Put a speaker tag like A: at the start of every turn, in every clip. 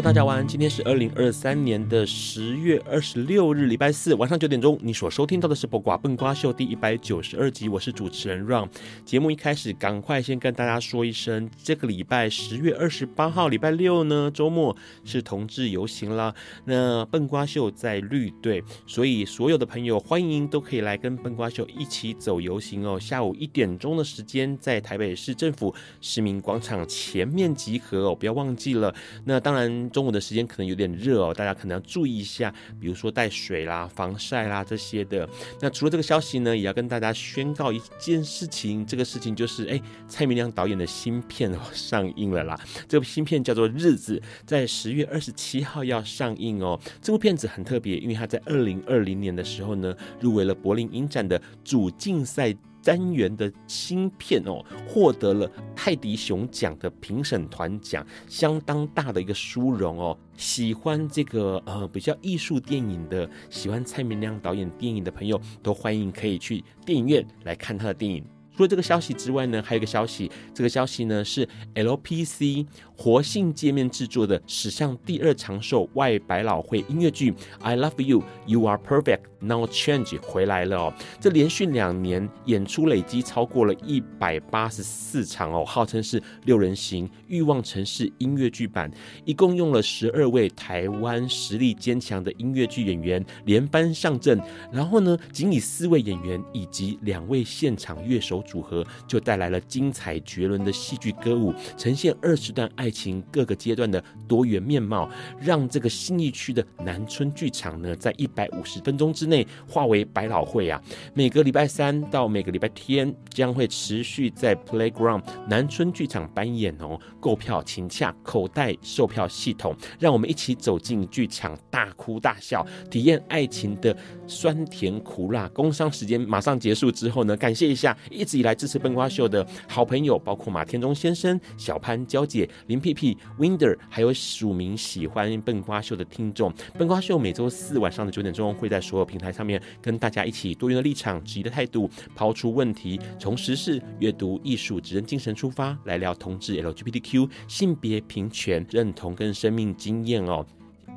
A: 大家晚安。今天是二零二三年的十月二十六日，礼拜四晚上九点钟。你所收听到的是《卜卦笨瓜秀》第一百九十二集，我是主持人 Ron。节目一开始，赶快先跟大家说一声，这个礼拜十月二十八号礼拜六呢，周末是同志游行啦。那笨瓜秀在绿队，所以所有的朋友欢迎都可以来跟笨瓜秀一起走游行哦。下午一点钟的时间，在台北市政府市民广场前面集合哦，不要忘记了。那当然。中午的时间可能有点热哦，大家可能要注意一下，比如说带水啦、防晒啦这些的。那除了这个消息呢，也要跟大家宣告一件事情，这个事情就是，哎，蔡明亮导演的新片哦 上映了啦。这部新片叫做《日子》，在十月二十七号要上映哦。这部片子很特别，因为它在二零二零年的时候呢，入围了柏林影展的主竞赛。单元的新片哦，获得了泰迪熊奖的评审团奖，相当大的一个殊荣哦。喜欢这个呃比较艺术电影的，喜欢蔡明亮导演电影的朋友，都欢迎可以去电影院来看他的电影。除了这个消息之外呢，还有一个消息，这个消息呢是 LPC 活性界面制作的史上第二长寿外百老汇音乐剧《I Love You, You Are Perfect, Now Change》回来了哦。这连续两年演出累积超过了一百八十四场哦，号称是六人行欲望城市音乐剧版，一共用了十二位台湾实力坚强的音乐剧演员连班上阵，然后呢，仅以四位演员以及两位现场乐手。组合就带来了精彩绝伦的戏剧歌舞，呈现二十段爱情各个阶段的多元面貌，让这个新义区的南村剧场呢，在一百五十分钟之内化为百老汇啊！每个礼拜三到每个礼拜天将会持续在 Playground 南村剧场扮演哦。购票请洽口袋售票系统，让我们一起走进剧场，大哭大笑，体验爱情的酸甜苦辣。工商时间马上结束之后呢，感谢一下一直以来支持笨瓜秀的好朋友，包括马天中先生、小潘、娇姐、林 P P Winder，还有署名喜欢笨瓜秀的听众。笨瓜秀每周四晚上的九点钟会在所有平台上面跟大家一起多元的立场、质疑的态度，抛出问题，从时事、阅读、艺术、职人精神出发，来聊同志 LGBTQ 性别平权、认同跟生命经验哦。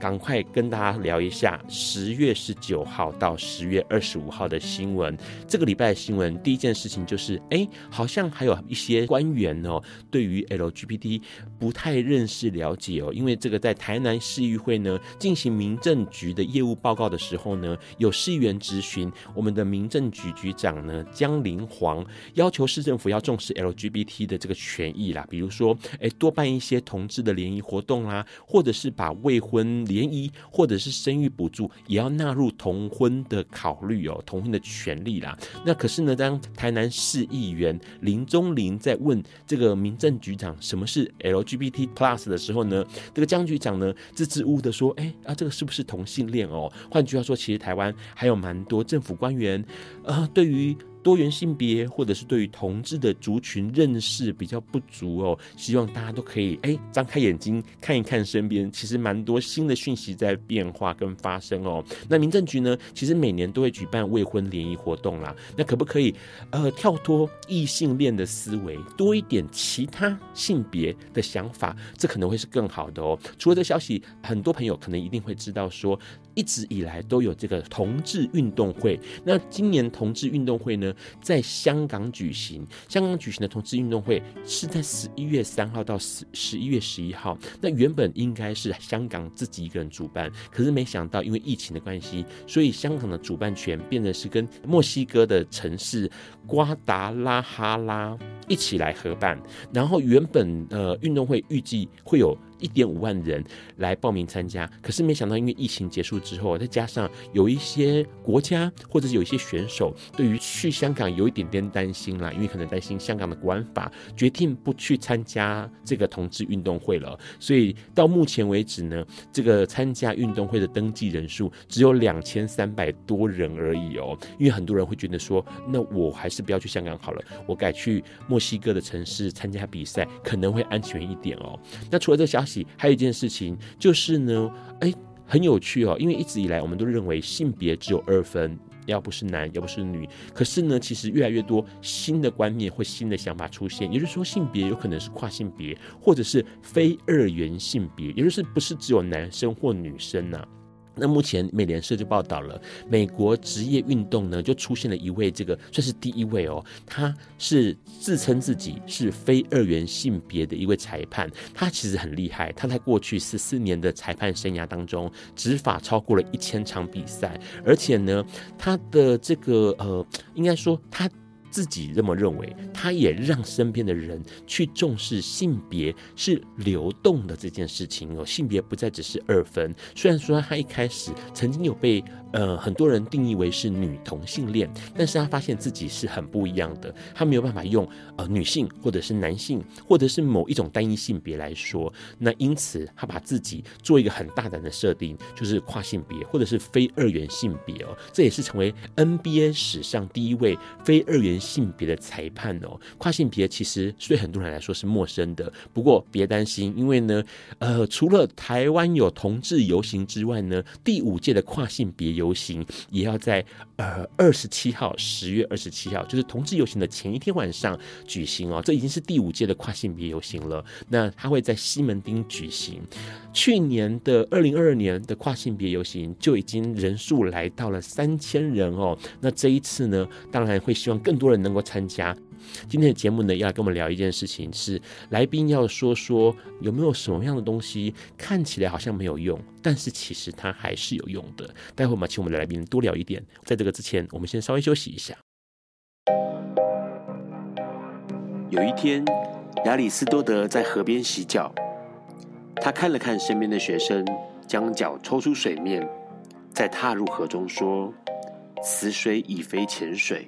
A: 赶快跟大家聊一下十月十九号到十月二十五号的新闻。这个礼拜的新闻，第一件事情就是，哎，好像还有一些官员哦，对于 LGBT 不太认识了解哦。因为这个在台南市议会呢进行民政局的业务报告的时候呢，有市议员质询我们的民政局局长呢江林煌，要求市政府要重视 LGBT 的这个权益啦，比如说，哎，多办一些同志的联谊活动啦，或者是把未婚联谊或者是生育补助也要纳入同婚的考虑哦，同婚的权利啦。那可是呢，当台南市议员林宗林在问这个民政局长什么是 LGBT Plus 的时候呢，这个江局长呢支支吾吾的说：“哎啊，这个是不是同性恋哦？”换句话说，其实台湾还有蛮多政府官员，呃，对于多元性别或者是对于同志的族群认识比较不足哦，希望大家都可以哎张开眼睛看一看身边，其实蛮多新的讯息在变化跟发生哦。那民政局呢，其实每年都会举办未婚联谊活动啦。那可不可以呃跳脱异性恋的思维，多一点其他性别的想法？这可能会是更好的哦。除了这消息，很多朋友可能一定会知道说，一直以来都有这个同志运动会。那今年同志运动会呢，在香港举行。香港举行的同志运动会是在十一月三号到十十一月十一号。那原本应该是香港自己一个人主办，可是没想到因为疫情的关系，所以香港的主办权变得是跟墨西哥的城市瓜达拉哈拉一起来合办。然后原本呃运动会预计会有。一点五万人来报名参加，可是没想到，因为疫情结束之后，再加上有一些国家或者是有一些选手对于去香港有一点点担心啦，因为可能担心香港的国安法，决定不去参加这个同志运动会了。所以到目前为止呢，这个参加运动会的登记人数只有两千三百多人而已哦。因为很多人会觉得说，那我还是不要去香港好了，我改去墨西哥的城市参加比赛，可能会安全一点哦。那除了这消息。还有一件事情就是呢，哎，很有趣哦，因为一直以来我们都认为性别只有二分，要不是男，要不是女。可是呢，其实越来越多新的观念或新的想法出现，也就是说，性别有可能是跨性别，或者是非二元性别，也就是不是只有男生或女生呐、那目前美联社就报道了，美国职业运动呢就出现了一位这个算是第一位哦，他是自称自己是非二元性别的一位裁判，他其实很厉害，他在过去十四年的裁判生涯当中执法超过了一千场比赛，而且呢，他的这个呃，应该说他。自己这么认为，他也让身边的人去重视性别是流动的这件事情哦，性别不再只是二分。虽然说他一开始曾经有被呃很多人定义为是女同性恋，但是他发现自己是很不一样的，他没有办法用呃女性或者是男性或者是某一种单一性别来说。那因此他把自己做一个很大胆的设定，就是跨性别或者是非二元性别哦，这也是成为 NBA 史上第一位非二元。性别的裁判哦，跨性别其实对很多人来说是陌生的。不过别担心，因为呢，呃，除了台湾有同志游行之外呢，第五届的跨性别游行也要在呃二十七号，十月二十七号，就是同志游行的前一天晚上举行哦。这已经是第五届的跨性别游行了。那它会在西门町举行。去年的二零二二年的跨性别游行就已经人数来到了三千人哦。那这一次呢，当然会希望更多人。能够参加今天的节目呢，要来跟我们聊一件事情，是来宾要说说有没有什么样的东西看起来好像没有用，但是其实它还是有用的。待会我们请我们的来宾多聊一点。在这个之前，我们先稍微休息一下。
B: 有一天，亚里斯多德在河边洗脚，他看了看身边的学生，将脚抽出水面，再踏入河中，说：“此水已非浅水。”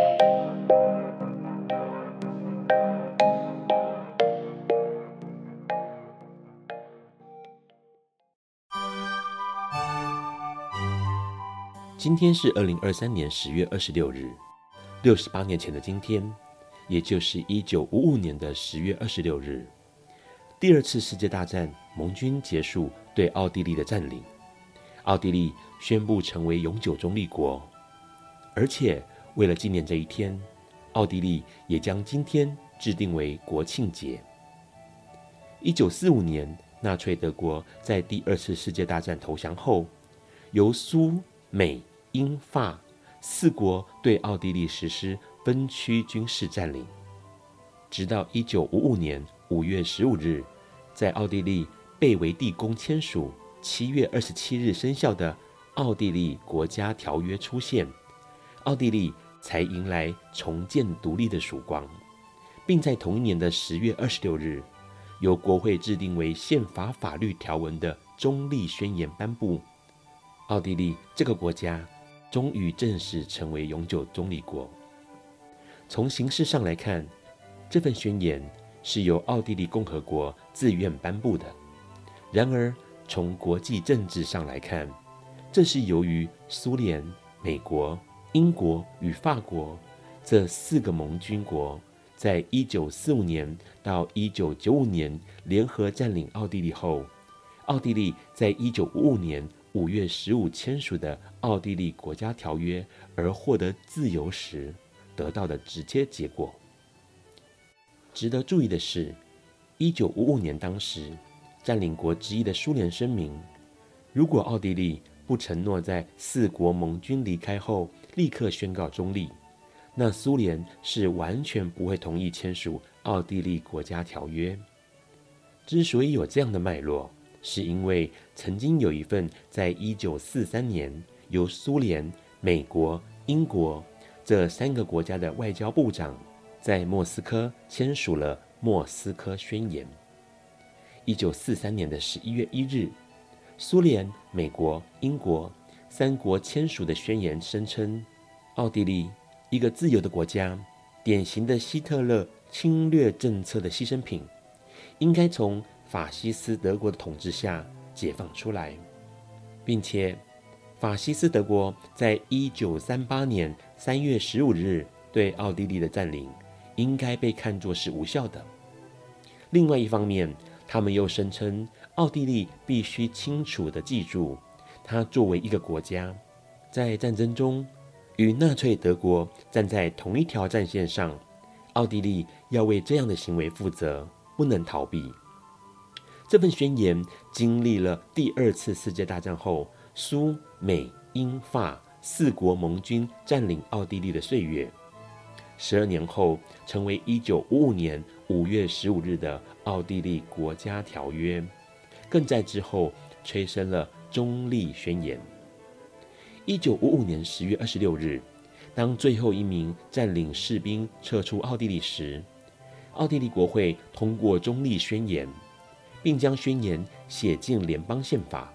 A: 今天是二零二三年十月二十六日，六十八年前的今天，也就是一九五五年的十月二十六日，第二次世界大战盟军结束对奥地利的占领，奥地利宣布成为永久中立国，而且为了纪念这一天，奥地利也将今天制定为国庆节。一九四五年，纳粹德国在第二次世界大战投降后，由苏美。英法四国对奥地利实施分区军事占领，直到一九五五年五月十五日，在奥地利贝维蒂宫签署七月二十七日生效的《奥地利国家条约》出现，奥地利才迎来重建独立的曙光，并在同一年的十月二十六日，由国会制定为宪法法律条文的《中立宣言》颁布。奥地利这个国家。终于正式成为永久中立国。从形式上来看，这份宣言是由奥地利共和国自愿颁布的。然而，从国际政治上来看，这是由于苏联、美国、英国与法国这四个盟军国，在一九四五年到一九九五年联合占领奥地利后，奥地利在一九五五年五月十五签署的《奥地利国家条约》而获得自由时得到的直接结果。值得注意的是，一九五五年当时占领国之一的苏联声明，如果奥地利不承诺在四国盟军离开后立刻宣告中立，那苏联是完全不会同意签署奥地利国家条约。之所以有这样的脉络，是因为曾经有一份在一九四三年由苏联、美国、英国这三个国家的外交部长在莫斯科签署了《莫斯科宣言》。一九四三年的十一月一日，苏联、美国、英国三国签署的宣言声称，奥地利一个自由的国家，典型的希特勒侵略政策的牺牲品，应该从法西斯德国的统治下解放出来，并且法西斯德国在一九三八年三月十五日对奥地利的占领，应该被看作是无效的。另外一方面，他们又声称，奥地利必须清楚地记住，它作为一个国家，在战争中与纳粹德国站在同一条战线上，奥地利要为这样的行为负责，不能逃避。这份宣言经历了第二次世界大战后苏美英法四国盟军占领奥地利的岁月，十二年后成为一九五五年五月十五日的奥地利国家条约，更在之后催生了中立宣言。一九五五年十月二十六日，当最后一名占领士兵撤出奥地利时，奥地利国会通过中立宣言，并将宣言写进联邦宪法。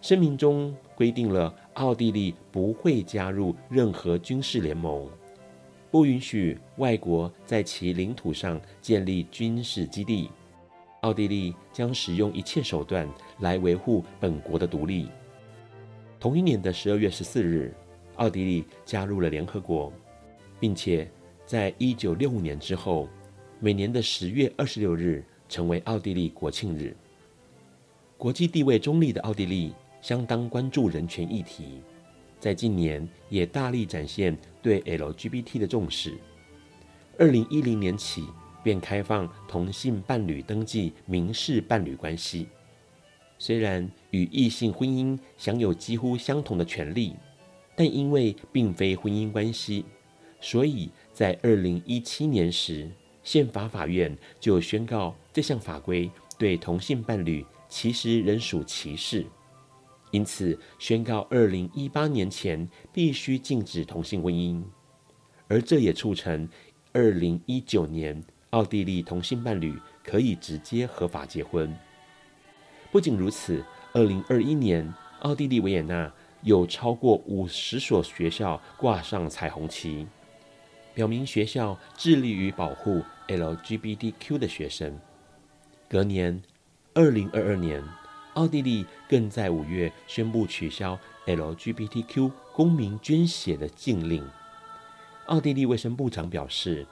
A: 声明中规定了奥地利不会加入任何军事联盟。不允许外国在其领土上建立军事基地。奥地利将使用一切手段来维护本国的独立。同一年的十二月十四日，奥地利加入了联合国，并且在一九六五年之后，每年的十月二十六日成为奥地利国庆日。国际地位中立的奥地利相当关注人权议题。在近年也大力展现对 LGBT 的重视。二零一零年起便开放同性伴侣登记民事伴侣关系，虽然与异性婚姻享有几乎相同的权利，但因为并非婚姻关系，所以在二零一七年时，宪法法院就宣告这项法规对同性伴侣其实仍属歧视。因此，宣告二零一八年前必须禁止同性婚姻，而这也促成二零一九年奥地利同性伴侣可以直接合法结婚。不仅如此，二零二一年奥地利维也纳有超过五十所学校挂上彩虹旗，表明学校致力于保护 LGBTQ 的学生。隔年，二零二二年。奥地利更在五月宣布取消 LGBTQ 公民捐血的禁令。奥地利卫生部长表示：“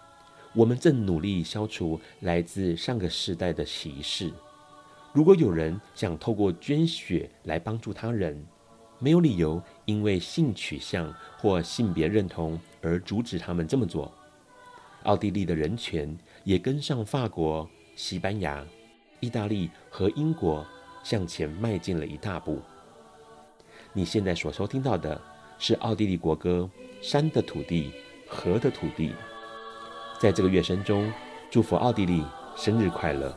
A: 我们正努力消除来自上个世代的歧视。如果有人想透过捐血来帮助他人，没有理由因为性取向或性别认同而阻止他们这么做。”奥地利的人权也跟上法国、西班牙、意大利和英国。向前迈进了一大步。你现在所收听到的是奥地利国歌《山的土地，河的土地》。在这个乐声中，祝福奥地利生日快乐。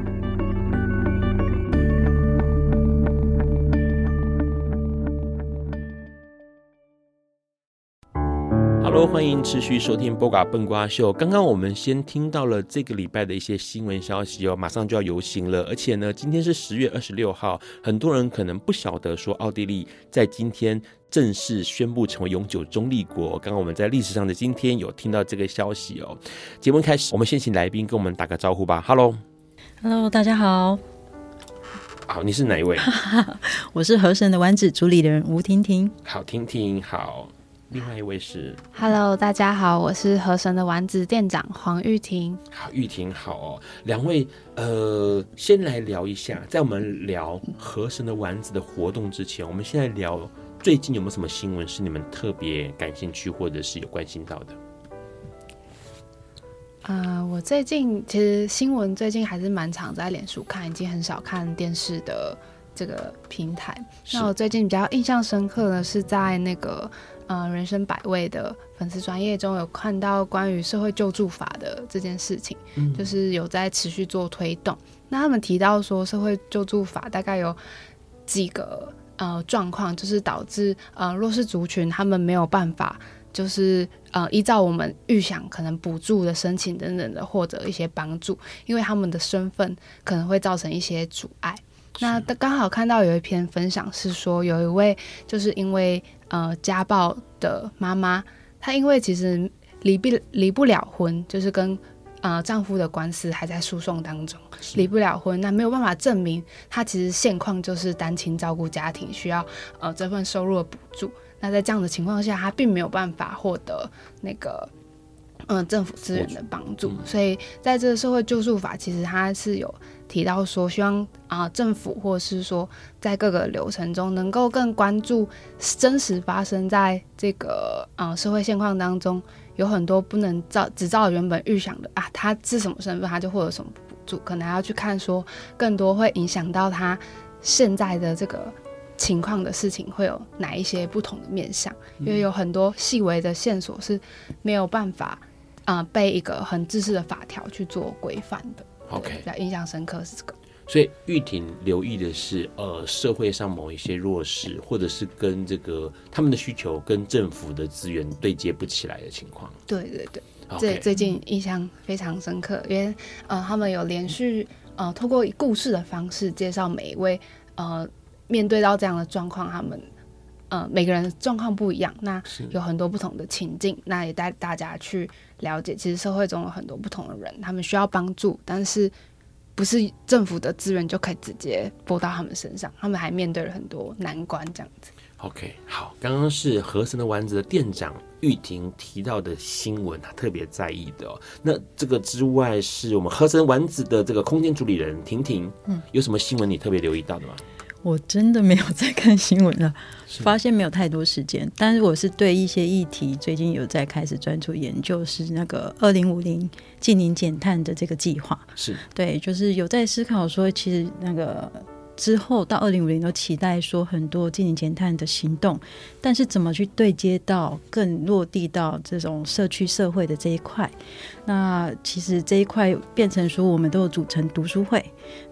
A: ？Hello，欢迎持续收听《波嘎笨瓜秀》。刚刚我们先听到了这个礼拜的一些新闻消息哦，马上就要游行了。而且呢，今天是十月二十六号，很多人可能不晓得说，奥地利在今天正式宣布成为永久中立国。刚刚我们在历史上的今天有听到这个消息哦。节目开始，我们先请来宾跟我们打个招呼吧。Hello，Hello，
C: 大家好。
A: 好，你是哪一位？
C: 我是河神的丸子主理人吴婷婷。
A: 好，婷婷好。另外一位是
D: ，Hello，大家好，我是河神的丸子店长黄玉婷。
A: 好，玉婷好哦。两位，呃，先来聊一下，在我们聊河神的丸子的活动之前，我们现在聊最近有没有什么新闻是你们特别感兴趣或者是有关心到的？
D: 啊、呃，我最近其实新闻最近还是蛮常在脸书看，已经很少看电视的这个平台。那我最近比较印象深刻的是在那个。呃，人生百味的粉丝专业中有看到关于社会救助法的这件事情，嗯，就是有在持续做推动。那他们提到说，社会救助法大概有几个呃状况，就是导致呃弱势族群他们没有办法，就是呃依照我们预想可能补助的申请等等的获得一些帮助，因为他们的身份可能会造成一些阻碍。那刚好看到有一篇分享是说，有一位就是因为呃家暴的妈妈，她因为其实离不离不了婚，就是跟呃丈夫的官司还在诉讼当中，离不了婚，那没有办法证明她其实现况就是单亲照顾家庭，需要呃这份收入的补助。那在这样的情况下，她并没有办法获得那个。嗯，政府资源的帮助，所以在这个社会救助法，其实它是有提到说，希望啊政府或者是说在各个流程中，能够更关注真实发生在这个啊社会现况当中，有很多不能照只照原本预想的啊，他是什么身份，他就获得什么补助，可能还要去看说更多会影响到他现在的这个情况的事情，会有哪一些不同的面向，因为有很多细微的线索是没有办法。啊、呃，被一个很自私的法条去做规范的。OK，比较印象深刻是这个。
A: 所以玉婷留意的是，呃，社会上某一些弱势，或者是跟这个他们的需求跟政府的资源对接不起来的情
D: 况。对对对，这.最近印象非常深刻，因为呃，他们有连续呃，透过故事的方式介绍每一位呃，面对到这样的状况，他们。呃，每个人状况不一样，那有很多不同的情境，那也带大家去了解，其实社会中有很多不同的人，他们需要帮助，但是不是政府的资源就可以直接拨到他们身上，他们还面对了很多难关，这样子。
A: OK，好，刚刚是河神的丸子的店长玉婷提到的新闻，他特别在意的哦。那这个之外，是我们河神丸子的这个空间主理人婷婷，嗯，有什么新闻你特别留意到的吗？
C: 我真的没有在看新闻了，发现没有太多时间。但是我是对一些议题最近有在开始专注研究，是那个二零五零净零减碳的这个计划。是对，就是有在思考说，其实那个。之后到二零五零都期待说很多净零减碳的行动，但是怎么去对接到更落地到这种社区社会的这一块？那其实这一块变成说我们都有组成读书会，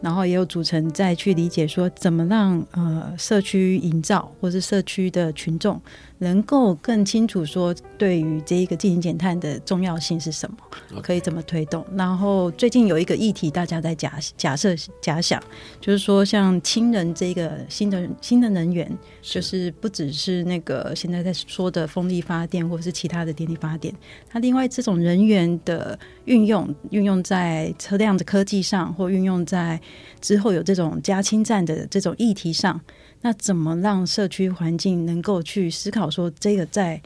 C: 然后也有组成再去理解说怎么让呃社区营造或是社区的群众。能够更清楚说，对于这一个进行减碳的重要性是什么，可以怎么推动？然后最近有一个议题，大家在假假设假想，就是说像氢能这个新的新的能源，就是不只是那个现在在说的风力发电或者是其他的电力发电，它另外这种人员的运用，运用在车辆的科技上，或运用在在之后有这种加氢站的这种议题上。那怎么让社区环境能够去思考说，这个在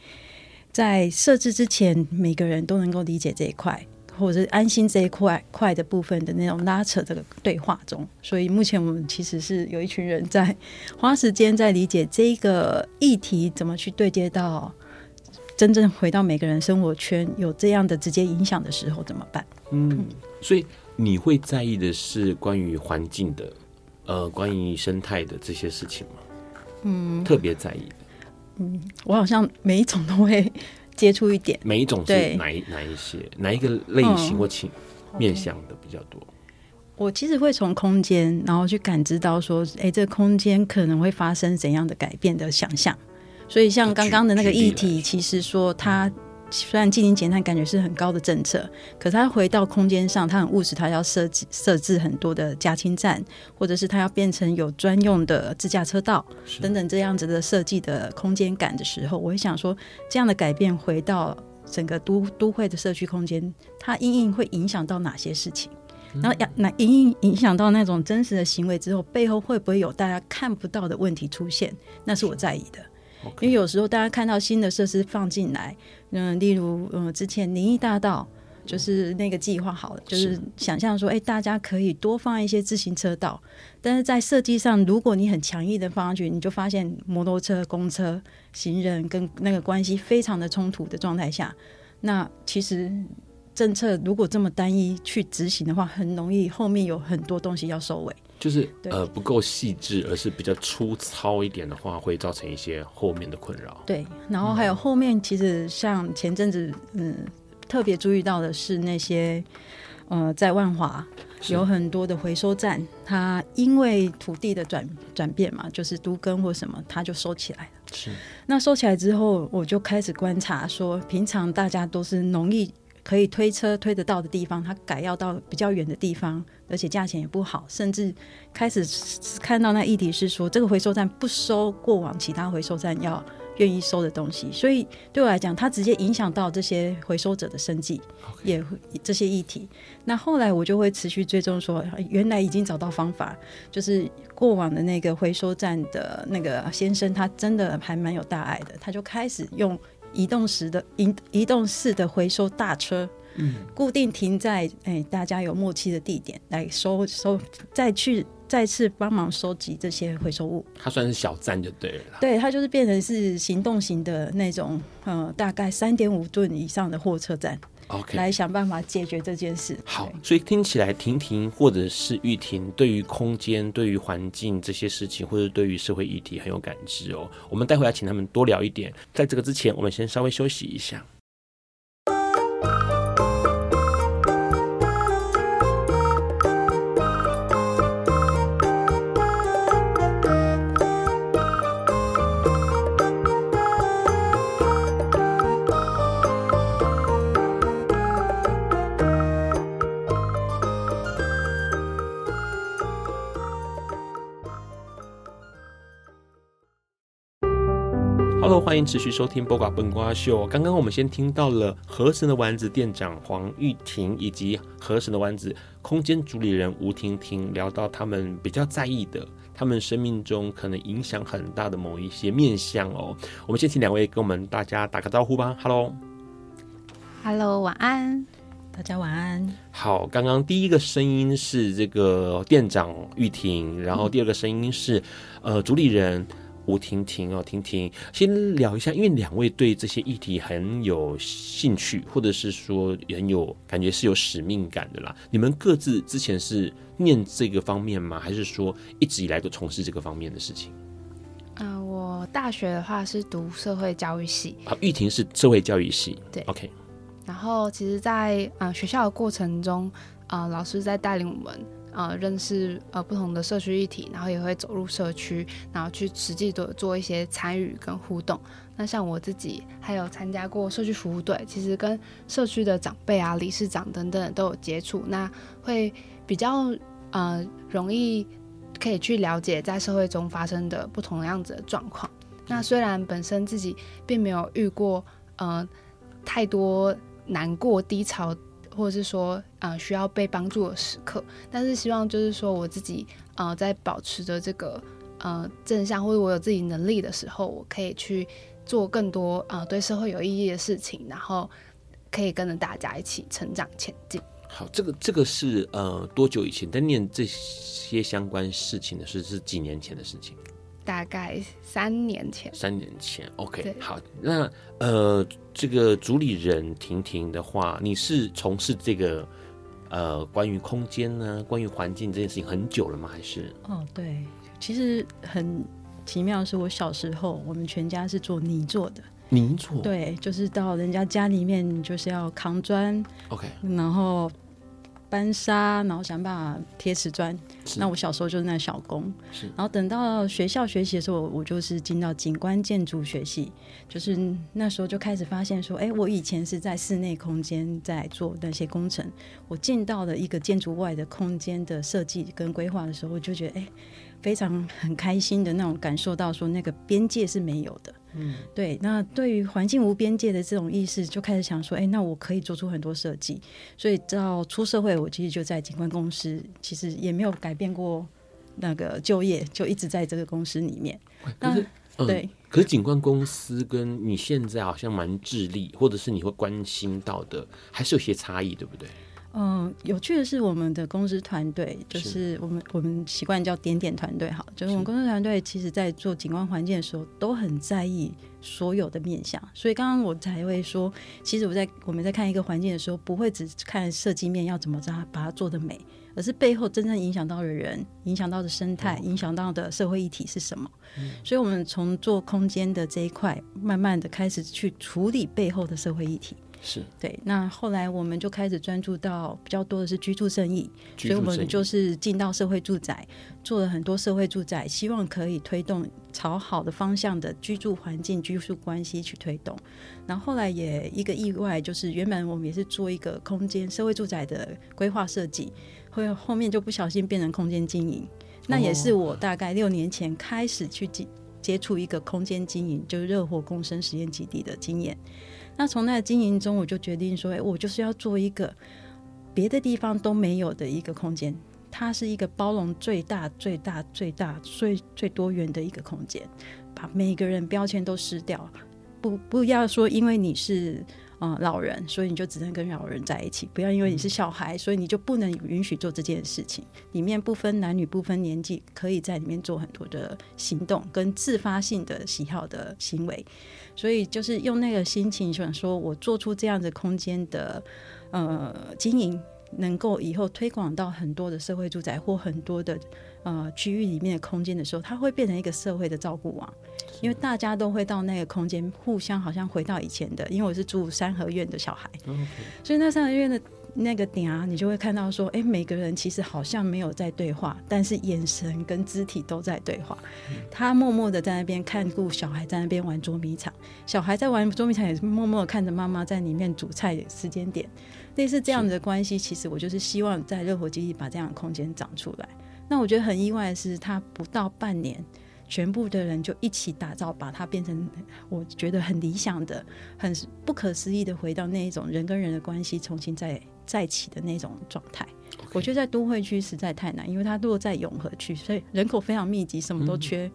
C: 在设置之前，每个人都能够理解这一块，或者是安心这一块块的部分的那种拉扯这个对话中。所以目前我们其实是有一群人在花时间在理解这个议题怎么去对接到真正回到每个人生活圈，有这样的直接影响的时候怎么办？
A: 嗯，所以你会在意的是关于环境的。呃，关于生态的这些事情吗？嗯，特别在意。
C: 嗯，我好像每一种都会接触一点。
A: 每一种是哪一哪一些哪一个类型或情、嗯、面向的比较多？
C: 我其实会从空间，然后去感知到说，哎，这个空间可能会发生怎样的改变的想象。所以像刚刚的那个议题，其实说它。虽然净零减碳感觉是很高的政策，可是它回到空间上，它很务实，它要设计设置很多的加氢站，或者是它要变成有专用的自驾车道等等这样子的设计的空间感的时候，我会想说，这样的改变回到整个都都会的社区空间，它因应会影响到哪些事情？然后那因应影响到那种真实的行为之后，背后会不会有大家看不到的问题出现？那是我在意的。因为有时候大家看到新的设施放进来，嗯，例如嗯，之前宁义大道就是那个计划好了，就是想象说，哎，大家可以多放一些自行车道，但是在设计上，如果你很强硬的放上去，你就发现摩托车、公车、行人跟那个关系非常的冲突的状态下，那其实政策如果这么单一去执行的话，很容易后面有很多东西要收尾。
A: 就是呃不够细致，而是比较粗糙一点的话，会造成一些后面的困扰。
C: 对，然后还有后面其实像前阵子嗯特别注意到的是那些呃在万华有很多的回收站，它因为土地的转转变嘛，就是都更或什么，它就收起来了。
A: 是，
C: 那收起来之后，我就开始观察说，平常大家都是容易可以推车推得到的地方，它改要到比较远的地方。而且价钱也不好，甚至开始看到那议题是说，这个回收站不收过往其他回收站要愿意收的东西，所以对我来讲，它直接影响到这些回收者的生计.也这些议题。那后来我就会持续追踪说，原来已经找到方法，就是过往的那个回收站的那个先生，他真的还蛮有大爱的，他就开始用移动式的移移动式的回收大车。嗯，固定停在哎、欸，大家有默契的地点来收收，再去再次帮忙收集这些回收物。
A: 它算是小站就对了。
C: 对，它就是变成是行动型的那种，呃，大概三点五吨以上的货车站。
A: OK，
C: 来想办法解决这件事。
A: 好，所以听起来婷婷或者是玉婷对于空间、对于环境这些事情，或者对于社会议题很有感知哦。我们待会要请他们多聊一点。在这个之前，我们先稍微休息一下。欢迎持续收听《播瓜本瓜秀》。刚刚我们先听到了河神的丸子店长黄玉婷，以及河神的丸子空间主理人吴婷婷，聊到他们比较在意的，他们生命中可能影响很大的某一些面相哦。我们先请两位跟我们大家打个招呼吧。
D: Hello，Hello，晚安，
C: 大家晚安。
A: 好，刚刚第一个声音是这个店长玉婷，然后第二个声音是、嗯、呃主理人。吴婷婷哦，婷婷，先聊一下，因为两位对这些议题很有兴趣，或者是说很有感觉是有使命感的啦。你们各自之前是念这个方面吗？还是说一直以来都从事这个方面的事情？
D: 啊、呃，我大学的话是读社会教育系
A: 啊。玉婷是社会教育系，
D: 对
A: ，OK。
D: 然后其实在，在呃学校的过程中，啊、呃，老师在带领我们。呃，认识呃不同的社区议题，然后也会走入社区，然后去实际的做一些参与跟互动。那像我自己还有参加过社区服务队，其实跟社区的长辈啊、理事长等等都有接触，那会比较呃容易可以去了解在社会中发生的不同样子的状况。那虽然本身自己并没有遇过呃太多难过低潮。或者是说，呃，需要被帮助的时刻，但是希望就是说，我自己，呃，在保持着这个，呃，正向，或者我有自己能力的时候，我可以去做更多，呃，对社会有意义的事情，然后可以跟着大家一起成长前进。
A: 好，这个这个是呃多久以前在念这些相关事情的事？是几年前的事情？
D: 大概三年前。
A: 三年前，OK，好，那呃。这个主理人婷婷的话，你是从事这个呃关于空间呢、关于环境这件事情很久了吗？还是？
C: 哦，对，其实很奇妙的是，我小时候我们全家是做泥做的，
A: 泥做
C: 对，就是到人家家里面，就是要扛砖
A: ，OK，
C: 然后搬沙，然后想办法贴瓷砖。那我小时候就是那小工，是。然后等到学校学习的时候，我就是进到景观建筑学系，就是那时候就开始发现说，哎，我以前是在室内空间在做那些工程，我进到了一个建筑外的空间的设计跟规划的时候，我就觉得，哎。非常很开心的那种感受到，说那个边界是没有的。嗯，对。那对于环境无边界的这种意识，就开始想说，哎，那我可以做出很多设计。所以到出社会，我其实就在景观公司，其实也没有改变过那个就业，就一直在这个公司里面。
A: 可是，
C: 嗯、对。
A: 可是景观公司跟你现在好像蛮致力，或者是你会关心到的，还是有些差异，对不对？
C: 嗯，有趣的是，我们的公司团队就是我们我们习惯叫点点团队，好，就是我们公司团队其实在做景观环境的时候，都很在意所有的面向。所以刚刚我才会说，其实我在我们在看一个环境的时候，不会只看设计面要怎么着把它做得美，而是背后真正影响到的人、影响到的生态、影响到的社会议题是什么。嗯。所以，我们从做空间的这一块，慢慢的开始去处理背后的社会议题。
A: 是
C: 对，那后来我们就开始专注到比较多的是居住正义，所以我们就是进到社会住宅，做了很多社会住宅，希望可以推动朝好的方向的居住环境、居住关系去推动。然后后来也一个意外，就是原本我们也是做一个空间社会住宅的规划设计，后后面就不小心变成空间经营。那也是我大概六年前开始去接接触一个空间经营，就是热火共生实验基地的经验。那从那个经营中，我就决定说，哎，我就是要做一个别的地方都没有的一个空间，它是一个包容最大、最大、最大、最最多元的一个空间，把每个人标签都撕掉，不不要说因为你是。嗯，老人，所以你就只能跟老人在一起，不要因为你是小孩，所以你就不能允许做这件事情。里面不分男女，不分年纪，可以在里面做很多的行动跟自发性的喜好的行为。所以就是用那个心情想说，我做出这样子空间的呃经营，能够以后推广到很多的社会住宅或很多的呃区域里面的空间的时候，它会变成一个社会的照顾网。因为大家都会到那个空间，互相好像回到以前的。因为我是住三合院的小孩.所以那三合院的那个点啊，你就会看到说，哎，每个人其实好像没有在对话，但是眼神跟肢体都在对话。嗯、他默默的在那边看顾小孩，在那边玩捉迷藏，小孩在玩捉迷藏，也是默默的看着妈妈在里面煮菜的时间点，类似这样的关系。其实我就是希望在热火基地把这样的空间长出来。那我觉得很意外的是，他不到半年。全部的人就一起打造，把它变成我觉得很理想的、很不可思议的，回到那一种人跟人的关系重新再再起的那种状态。我觉得在都会区实在太难，因为它落在永和区，所以人口非常密集，什么都缺。嗯、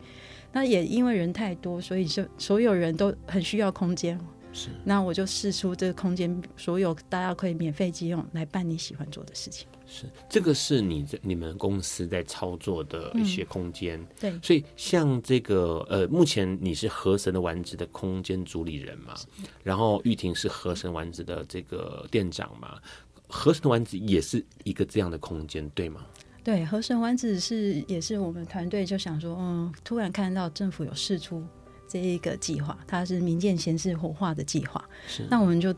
C: 那也因为人太多，所以就所有人都很需要空间。是，那我就试出这个空间，所有大家可以免费借用来办你喜欢做的事情。
A: 是，这个是你在你们公司在操作的一些空间。
C: 嗯、对，
A: 所以像这个呃，目前你是河神的丸子的空间主理人嘛？然后玉婷是河神丸子的这个店长嘛？河神的丸子也是一个这样的空间，对吗？
C: 对，河神丸子是也是我们团队就想说，嗯，突然看到政府有试出这一个计划，它是民间闲置活化的计划，是，那我们就。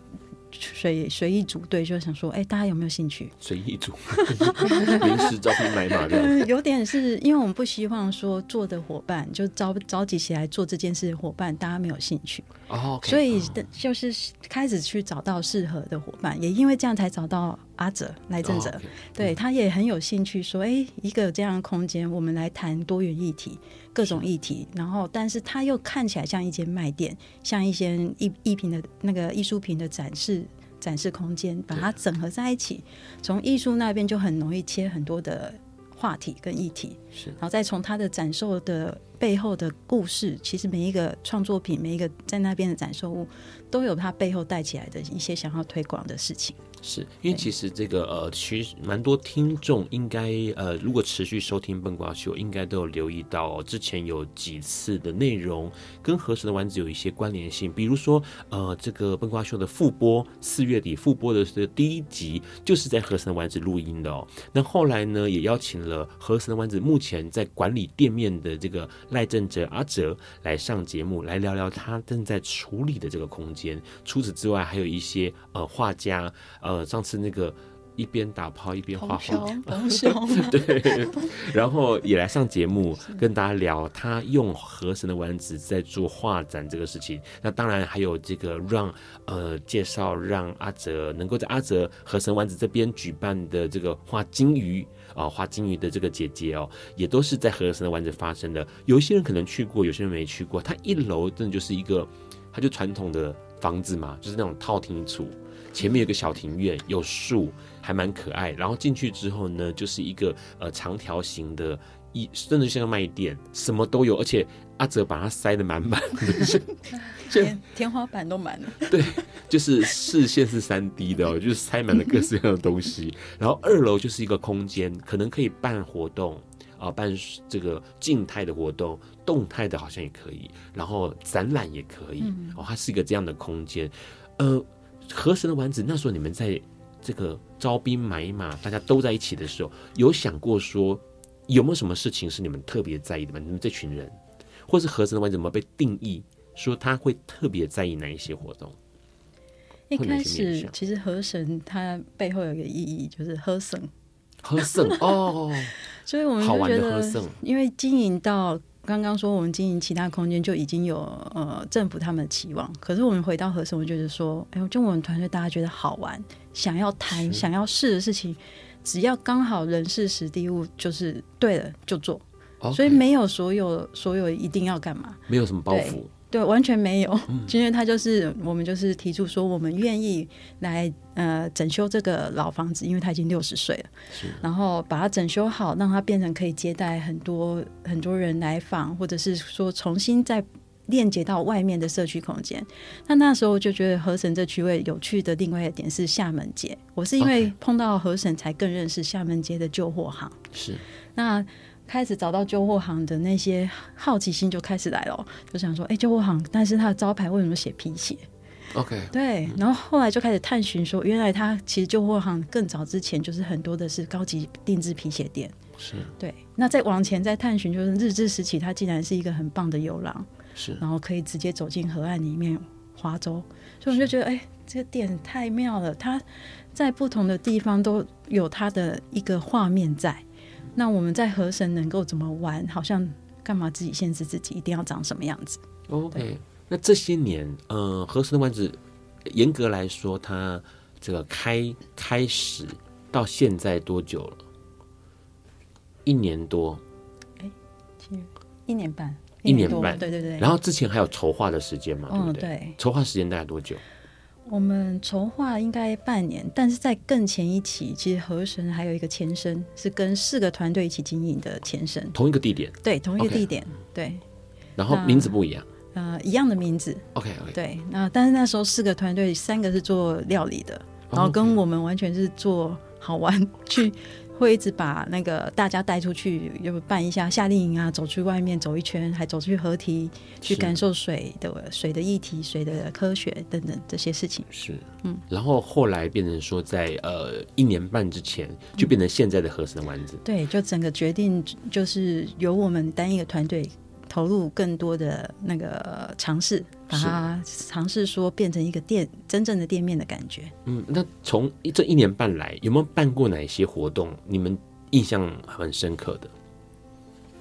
C: 随随意组队，就想说，哎、欸，大家有没有兴趣？
A: 随意组，临时招兵买马的。
C: 有点是因为我们不希望说做的伙伴就召召集起来做这件事的伙伴，大家没有兴趣。
A: 哦，okay,
C: 所以就是开始去找到适合的伙伴，也因为这样才找到阿哲来正哲。Oh, okay. 对，他也很有兴趣，说，哎、欸，一个这样的空间，我们来谈多元议题。各种议题，然后，但是它又看起来像一间卖店，像一间艺艺品的那个艺术品的展示展示空间，把它整合在一起。从艺术那边就很容易切很多的话题跟议题，是，然后再从它的展售的背后的故事，其实每一个创作品，每一个在那边的展售物，都有它背后带起来的一些想要推广的事情。
A: 是因为其实这个呃，其实蛮多听众应该呃，如果持续收听笨瓜秀，应该都有留意到，之前有几次的内容跟河神的丸子有一些关联性，比如说呃，这个笨瓜秀的复播，四月底复播的这第一集就是在河神的丸子录音的哦。那后来呢，也邀请了河神的丸子目前在管理店面的这个赖正哲阿哲来上节目，来聊聊他正在处理的这个空间。除此之外，还有一些呃画家，呃上次那个。一边打炮一边
C: 画画，
A: 对，然后也来上节目跟大家聊他用河神的丸子在做画展这个事情。那当然还有这个让呃介绍让阿哲能够在阿哲河神丸子这边举办的这个画金鱼啊画金鱼的这个姐姐哦，也都是在河神的丸子发生的。有一些人可能去过，有些人没去过。它一楼真的就是一个，它就传统的房子嘛，就是那种套厅处，前面有个小庭院，有树。还蛮可爱，然后进去之后呢，就是一个呃长条形的，一真的像个卖店，什么都有，而且阿哲把它塞得满满的，
C: 天天花板都满了。
A: 对，就是视线是三 D 的哦，就是塞满了各式各样的东西。然后二楼就是一个空间，可能可以办活动啊、呃，办这个静态的活动，动态的好像也可以，然后展览也可以哦，它是一个这样的空间。呃，河神的丸子，那时候你们在。这个招兵买马，大家都在一起的时候，有想过说有没有什么事情是你们特别在意的吗？你们这群人，或是河神的丸子怎么被定义说他会特别在意哪一些活动？
C: 一开始其实河神它背后有一个意义，就是河神，
A: 河神 哦，
C: 所以我们就觉得，因为经营到。刚刚说我们经营其他空间就已经有呃政府他们的期望，可是我们回到核生，我觉得说，哎，就我们团队大家觉得好玩，想要谈、想要试的事情，只要刚好人事实地物就是对了就做.所以没有所有所有一定要干嘛，
A: 没有什么包袱。
C: 对，完全没有。今天他就是我们，就是提出说，我们愿意来呃整修这个老房子，因为他已经六十岁了，然后把它整修好，让它变成可以接待很多很多人来访，或者是说重新再链接到外面的社区空间。那那时候就觉得河神这区位有趣的另外一点是厦门街，我是因为碰到河神才更认识厦门街的旧货行。
A: 是
C: 那。开始找到旧货行的那些好奇心就开始来了，就想说，哎，旧货行，但是它的招牌为什么写皮鞋
A: ？OK，
C: 对，然后后来就开始探寻，说原来它其实旧货行更早之前就是很多的是高级定制皮鞋店，
A: 是。
C: 对。那再往前再探寻，就是日治时期，它竟然是一个很棒的游廊，
A: 是，
C: 然后可以直接走进河岸里面划舟，所以我就觉得，哎，这个店太妙了，它在不同的地方都有它的一个画面在。那我们在河神能够怎么玩？好像干嘛自己限制自己一定要长什么样子
A: ？OK，那这些年，呃，河神的丸子严格来说，它这个开开始到现在多久了？一年多？
C: 哎，一年半，
A: 一年半，
C: 对对对。
A: 然后之前还有筹划的时间嘛？
C: 嗯，
A: 对不对？筹划时间大概多久？
C: 我们筹划应该半年，但是在更前一期，其实河神还有一个前身，是跟四个团队一起经营的前身。
A: 同一个地点？
C: 对，同一个地点。对。
A: 然后名字不一样。
C: 呃，一样的名字。
A: OK OK。
C: 对，那但是那时候四个团队，三个是做料理的，然后跟我们完全是做好玩 去。会一直把那个大家带出去，就办一下夏令营啊，走去外面走一圈，还走去河堤去感受水的水的议题、水的科学等等这些事情。
A: 是，嗯，然后后来变成说在，在呃一年半之前就变成现在的河神丸子。
C: 对，就整个决定就是由我们单一个团队。投入更多的那个尝试，把它尝试说变成一个店真正的店面的感觉。
A: 嗯，那从这一年半来，有没有办过哪些活动？你们印象很深刻的？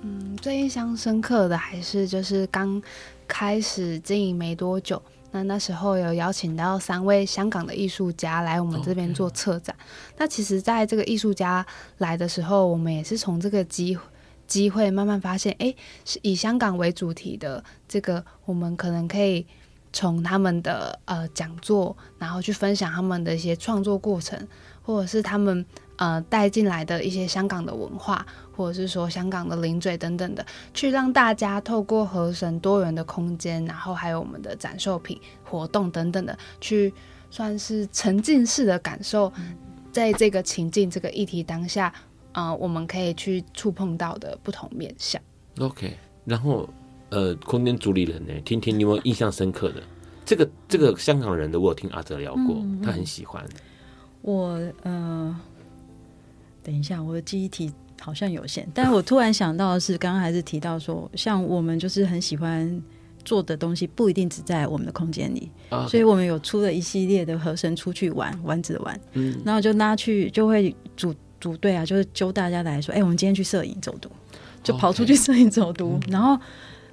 D: 嗯，最印象深刻的还是就是刚开始经营没多久，那那时候有邀请到三位香港的艺术家来我们这边做策展。那其实，在这个艺术家来的时候，我们也是从这个机会。机会慢慢发现，哎，是以香港为主题的这个，我们可能可以从他们的呃讲座，然后去分享他们的一些创作过程，或者是他们呃带进来的一些香港的文化，或者是说香港的零嘴等等的，去让大家透过河神多元的空间，然后还有我们的展售品活动等等的，去算是沉浸式的感受，在这个情境、这个议题当下。啊、呃，我们可以去触碰到的不同面向。
A: OK，然后呃，空间主理人呢，听听你有没有印象深刻的？这个这个香港人的，我有听阿哲聊过，他很喜欢。
C: 我呃，等一下，我的记忆体好像有限。但是我突然想到的是，刚刚还是提到说，像我们就是很喜欢做的东西，不一定只在我们的空间里。Okay. 所以我们有出了一系列的和声出去玩，玩子玩，嗯，然后就拉去，就会组组队啊，就是揪大家来说，哎、欸，我们今天去摄影走读，就跑出去摄影走读.然后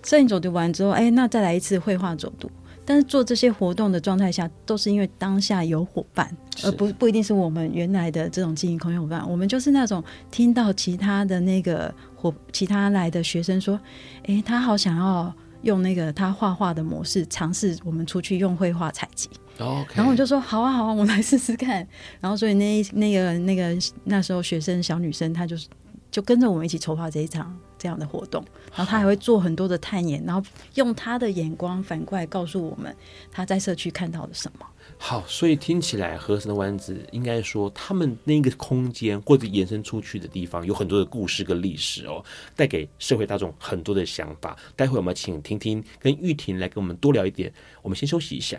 C: 摄影走读完之后，哎、欸，那再来一次绘画走读。但是做这些活动的状态下，都是因为当下有伙伴，而不不一定是我们原来的这种经营空间伙伴。我们就是那种听到其他的那个伙，其他来的学生说：“诶，他好想要用那个他画画的模式尝试，我们出去用绘画采集。”
A: Okay.
C: 然后我就说：“好啊，好啊，我来试试看。”然后所以那那个那个那时候学生小女生，她就是就跟着我们一起筹划这一场。这样的活动，然后她还会做很多的探研，然后用她的眼光反过来告诉我们她在社区看到了什么。
A: 好，所以听起来河神的丸子应该说他们那个空间或者延伸出去的地方有很多的故事跟历史哦，带给社会大众很多的想法。待会我们请婷婷跟玉婷来跟我们多聊一点。我们先休息一下。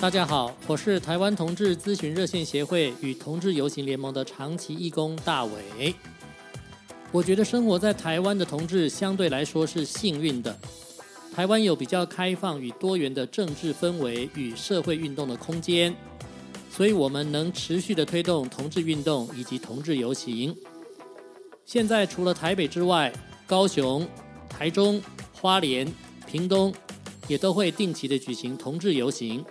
E: 大家好，我是台湾同志咨询热线协会与同志游行联盟的长期义工大伟。我觉得生活在台湾的同志相对来说是幸运的，台湾有比较开放与多元的政治氛围与社会运动的空间，所以我们能持续的推动同志运动以及同志游行。现在除了台北之外，高雄、台中、花莲、屏东也都会定期的举行同志游行。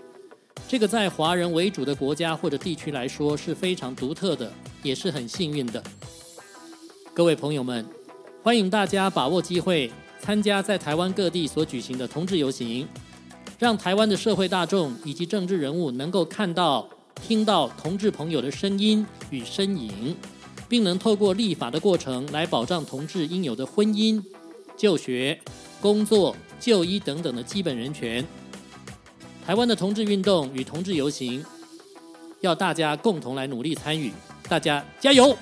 E: 这个在华人为主的国家或者地区来说是非常独特的，也是很幸运的。各位朋友们，欢迎大家把握机会参加在台湾各地所举行的同志游行，让台湾的社会大众以及政治人物能够看到、听到同志朋友的声音与身影，并能透过立法的过程来保障同志应有的婚姻、就学、工作、就医等等的基本人权。台湾的同志运动与同志游行，要大家共同来努力参与，大家加油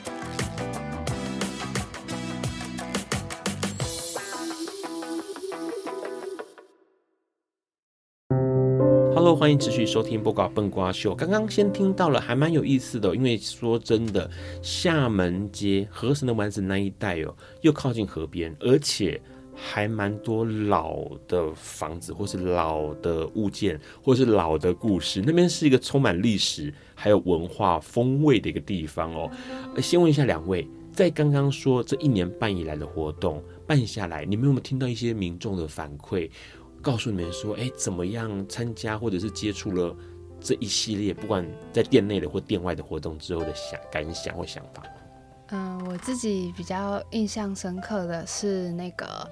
A: ！Hello，欢迎持续收听《播瓜笨瓜秀》。刚刚先听到了，还蛮有意思的，因为说真的，厦门街河神的丸子那一带哦，又靠近河边，而且。还蛮多老的房子，或是老的物件，或是老的故事。那边是一个充满历史还有文化风味的一个地方哦。先问一下两位，在刚刚说这一年半以来的活动办下来，你们有没有听到一些民众的反馈，告诉你们说，哎，怎么样参加或者是接触了这一系列，不管在店内的或店外的活动之后的想感想或想法？
D: 嗯，我自己比较印象深刻的是那个。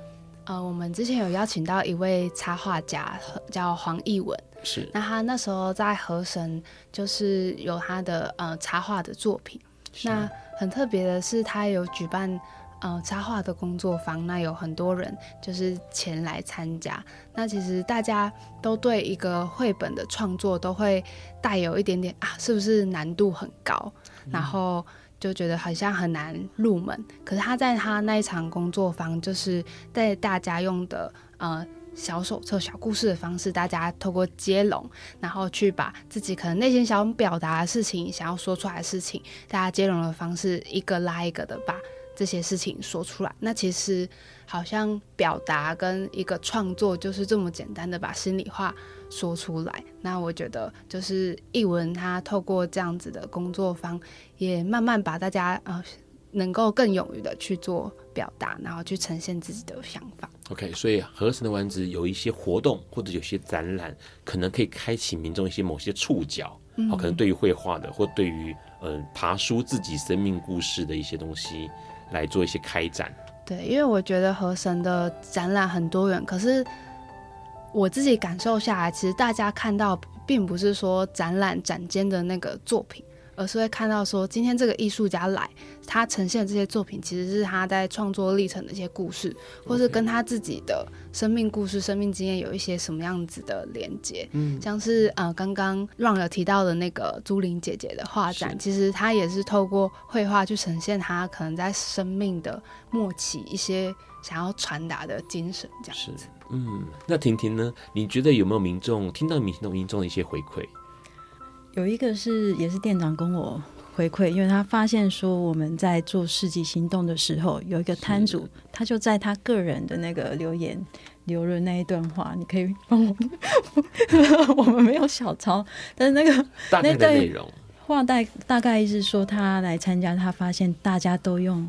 D: 呃，我们之前有邀请到一位插画家，叫黄艺文。
A: 是。
D: 那他那时候在河神，就是有他的呃插画的作品。那很特别的是，他有举办呃插画的工作坊，那有很多人就是前来参加。那其实大家都对一个绘本的创作都会带有一点点啊，是不是难度很高？嗯、然后。就觉得好像很难入门，可是他在他那一场工作坊，就是在大家用的呃小手册、小故事的方式，大家透过接龙，然后去把自己可能内心想表达的事情、想要说出来的事情，大家接龙的方式，一个拉一个的把这些事情说出来。那其实好像表达跟一个创作就是这么简单的把心里话说出来，那我觉得就是译文，他透过这样子的工作坊，也慢慢把大家呃能够更勇于的去做表达，然后去呈现自己的想法。
A: OK，所以河神的丸子有一些活动或者有些展览，可能可以开启民众一些某些触角，嗯，可能对于绘画的或对于呃爬梳自己生命故事的一些东西来做一些开展。
D: 对，因为我觉得河神的展览很多元，可是。我自己感受下来，其实大家看到并不是说展览展间的那个作品，而是会看到说，今天这个艺术家来，他呈现的这些作品，其实是他在创作历程的一些故事，或是跟他自己的生命故事、生命经验有一些什么样子的连接。嗯，像是呃，刚刚 Ron 有提到的那个朱玲姐姐的画展，其实她也是透过绘画去呈现她可能在生命的末期一些想要传达的精神，这样子。
A: 嗯，那婷婷呢？你觉得有没有民众听到民众民众的一些回馈？
C: 有一个是也是店长跟我回馈，因为他发现说我们在做市集行动的时候，有一个摊主，他就在他个人的那个留言留了那一段话，你可以帮我，我们没有小抄，但是那个
A: 大概的内容
C: 话大大概是说他来参加，他发现大家都用。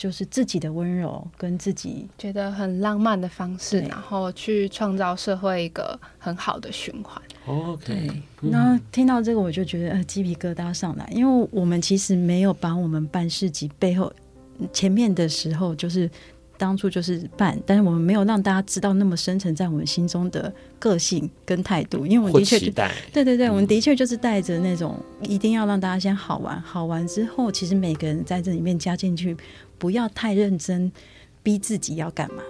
C: 就是自己的温柔跟自己
D: 觉得很浪漫的方式，然后去创造社会一个很好的循环。
A: OK，
C: 那听到这个我就觉得呃鸡皮疙瘩上来，因为我们其实没有把我们办市集背后前面的时候就是。当初就是办，但是我们没有让大家知道那么深层在我们心中的个性跟态度，因为我们的确就对对对，我们的确就是带着那种一定要让大家先好玩，好玩之后，其实每个人在这里面加进去，不要太认真，逼自己要干嘛.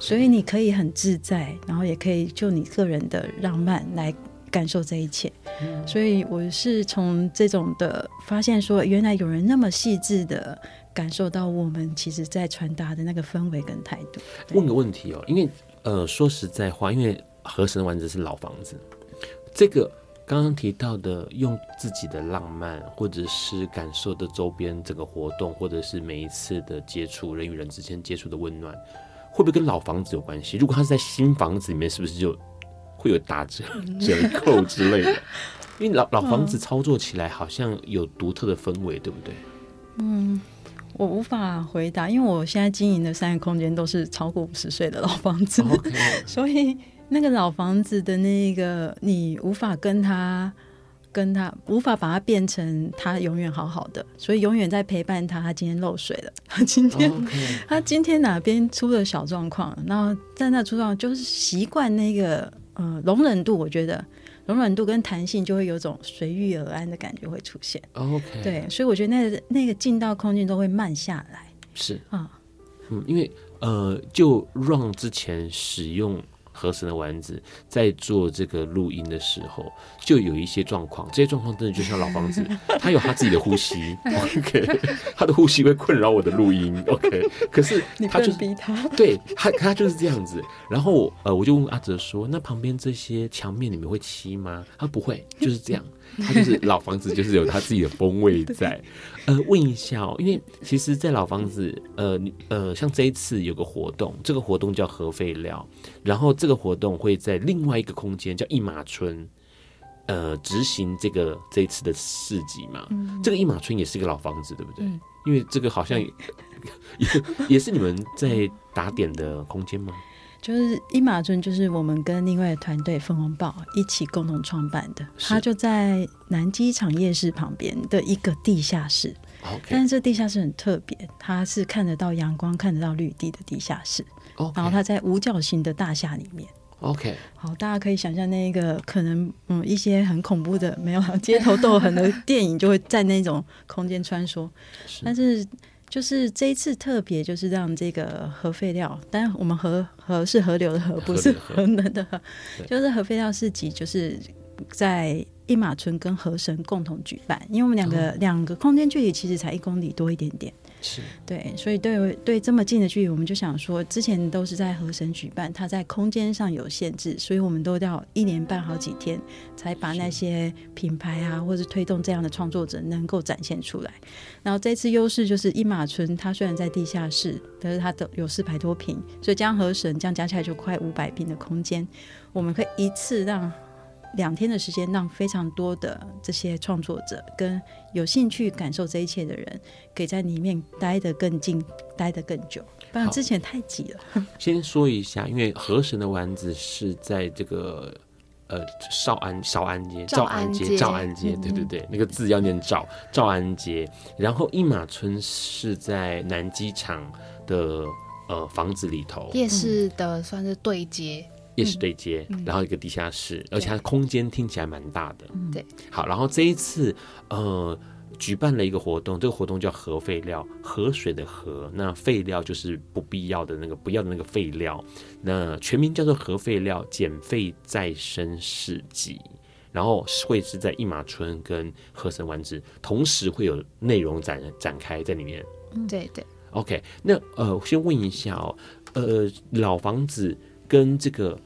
C: 所以你可以很自在，然后也可以就你个人的浪漫来感受这一切。嗯、所以我是从这种的发现说，原来有人那么细致的。感受到我们其实在传达的那个氛围跟态度。
A: 问个问题哦，因为呃，说实在话，因为河神的丸子是老房子，这个刚刚提到的用自己的浪漫，或者是感受的周边整个活动，或者是每一次的接触，人与人之间接触的温暖，会不会跟老房子有关系？如果他是在新房子里面，是不是就会有打折折扣之类的？因为老老房子操作起来好像有独特的氛围，对不对？
C: 嗯。我无法回答，因为我现在经营的三个空间都是超过五十岁的老房子. 所以那个老房子的那个你无法跟他跟他无法把它变成他永远好好的，所以永远在陪伴他。他今天漏水了，他今天.他今天哪边出了小状况，然后在那出状况就是习惯那个呃容忍度，我觉得。容忍度跟弹性就会有种随遇而安的感觉会出现。
A: OK，
C: 对，所以我觉得那个那个进到空间都会慢下来。
A: 是啊，嗯，因为呃，就让之前使用。河神的丸子在做这个录音的时候，就有一些状况。这些状况真的就像老房子，他有他自己的呼吸。OK，他的呼吸会困扰我的录音。OK，可是他就逼他，对他，他就是这样子。然后呃，我就问阿哲说：“那旁边这些墙面你们会漆吗？”他不会，就是这样。他就是老房子，就是有他自己的风味 在。呃，问一下哦，因为其实，在老房子，呃，呃，像这一次有个活动，这个活动叫核废料，然后这个活动会在另外一个空间叫一马村，呃，执行这个这一次的市集嘛。嗯、这个一马村也是一个老房子，对不对？嗯、因为这个好像也 也是你们在打点的空间吗？
C: 就是一马尊，就是我们跟另外的团队凤凰报一起共同创办的。它就在南机场夜市旁边的一个地下室。但是这地下室很特别，它是看得到阳光、看得到绿地的地下室。然后它在五角形的大厦里面。
A: OK，
C: 好，大家可以想象那个可能，嗯，一些很恐怖的、没有街头斗狠的电影就会在那种空间穿梭。是但是。就是这一次特别，就是让这个核废料，当然我们核核是河流的河，不是核能的核，就是核废料市集，就是在一马村跟河神共同举办，因为我们两个两、哦、个空间距离其实才一公里多一点点。
A: 是
C: 对，所以对对这么近的距离，我们就想说，之前都是在河神举办，它在空间上有限制，所以我们都要一年半好几天才把那些品牌啊，或者推动这样的创作者能够展现出来。然后这次优势就是一马村，它虽然在地下室，但是它都有四百多平，所以将河神这样加起来就快五百平的空间，我们可以一次让。两天的时间，让非常多的这些创作者跟有兴趣感受这一切的人，可以在里面待得更近，待得更久。不然之前太挤了。
A: 先说一下，因为河神的丸子是在这个呃少安少安街，赵安街，赵安街，对对对，嗯、那个字要念赵赵安街。然后一马村是在南机场的呃房子里头，
D: 夜市的算是对接。
A: 夜市对接，
D: 嗯、
A: 然后一个地下室，而且它空间听起来蛮大的。
D: 对，
A: 好，然后这一次呃举办了一个活动，这个活动叫核废料，河水的河，那废料就是不必要的那个不要的那个废料，那全名叫做核废料减废再生市集。然后会是在一马村跟河神丸子同时会有内容展展开在里面。
D: 对对。
A: OK，那呃，我先问一下哦，呃，老房子跟这个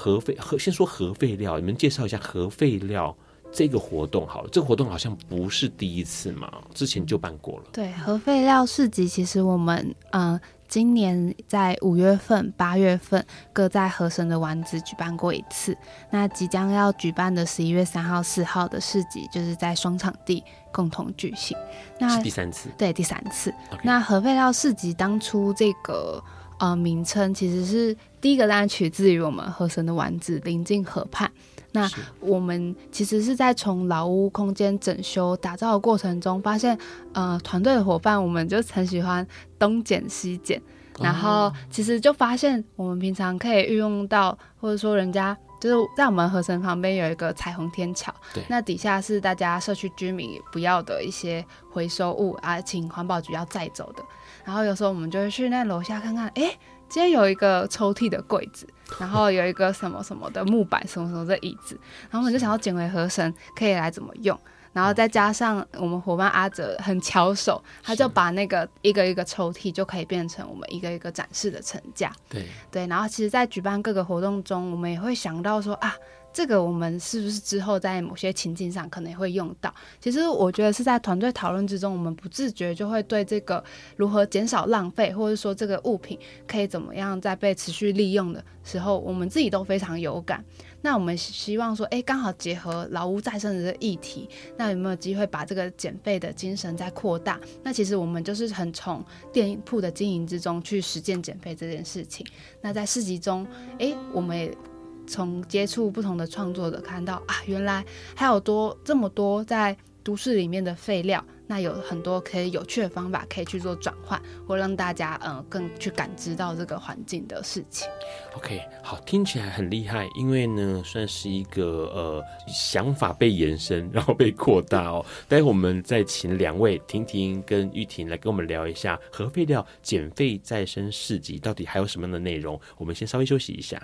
A: 核废核，先说核废料，你们介绍一下核废料这个活动好了。这个活动好像不是第一次嘛，之前就办过了。
D: 对，核废料市集其实我们嗯。呃今年在五月份、八月份各在河神的丸子举办过一次，那即将要举办的十一月三号、四号的市集，就是在双场地共同举行。那
A: 是第三次，
D: 对，第三次。那核废料市集当初这个呃名称，其实是第一个当然取自于我们河神的丸子临近河畔。那我们其实是在从老屋空间整修打造的过程中，发现，呃，团队的伙伴我们就很喜欢东捡西捡，然后其实就发现我们平常可以运用到，或者说人家就是在我们河神旁边有一个彩虹天
A: 桥，
D: 那底下是大家社区居民不要的一些回收物啊，请环保局要载走的，然后有时候我们就会去那楼下看看，哎。今天有一个抽屉的柜子，然后有一个什么什么的木板，什么什么的椅子，然后我们就想要捡回合神，可以来怎么用？然后再加上我们伙伴阿哲很巧手，他就把那个一个一个抽屉就可以变成我们一个一个展示的层架。
A: 对
D: 对，然后其实，在举办各个活动中，我们也会想到说啊。这个我们是不是之后在某些情境上可能也会用到？其实我觉得是在团队讨论之中，我们不自觉就会对这个如何减少浪费，或者说这个物品可以怎么样在被持续利用的时候，我们自己都非常有感。那我们希望说，哎，刚好结合老屋再生的这个议题，那有没有机会把这个减费的精神再扩大？那其实我们就是很从店铺的经营之中去实践减废这件事情。那在市集中，哎，我们也。从接触不同的创作者看到啊，原来还有多这么多在都市里面的废料，那有很多可以有趣的方法可以去做转换，或让大家嗯更去感知到这个环境的事情。
A: OK，好，听起来很厉害，因为呢算是一个呃想法被延伸，然后被扩大哦。待会我们再请两位婷婷跟玉婷来跟我们聊一下核废料减废再生市集到底还有什么样的内容。我们先稍微休息一下。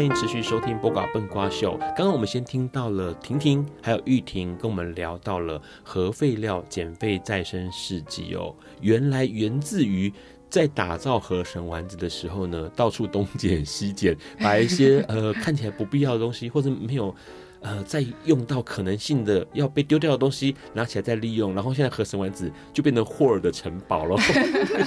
A: 欢迎持续收听《播瓜笨瓜秀》。刚刚我们先听到了婷婷还有玉婷跟我们聊到了核废料减废再生事迹哦。原来源自于在打造河神丸子的时候呢，到处东捡西捡，把一些呃看起来不必要的东西或者没有。呃，再用到可能性的要被丢掉的东西，拿起来再利用，然后现在合成丸子就变成霍尔的城堡了，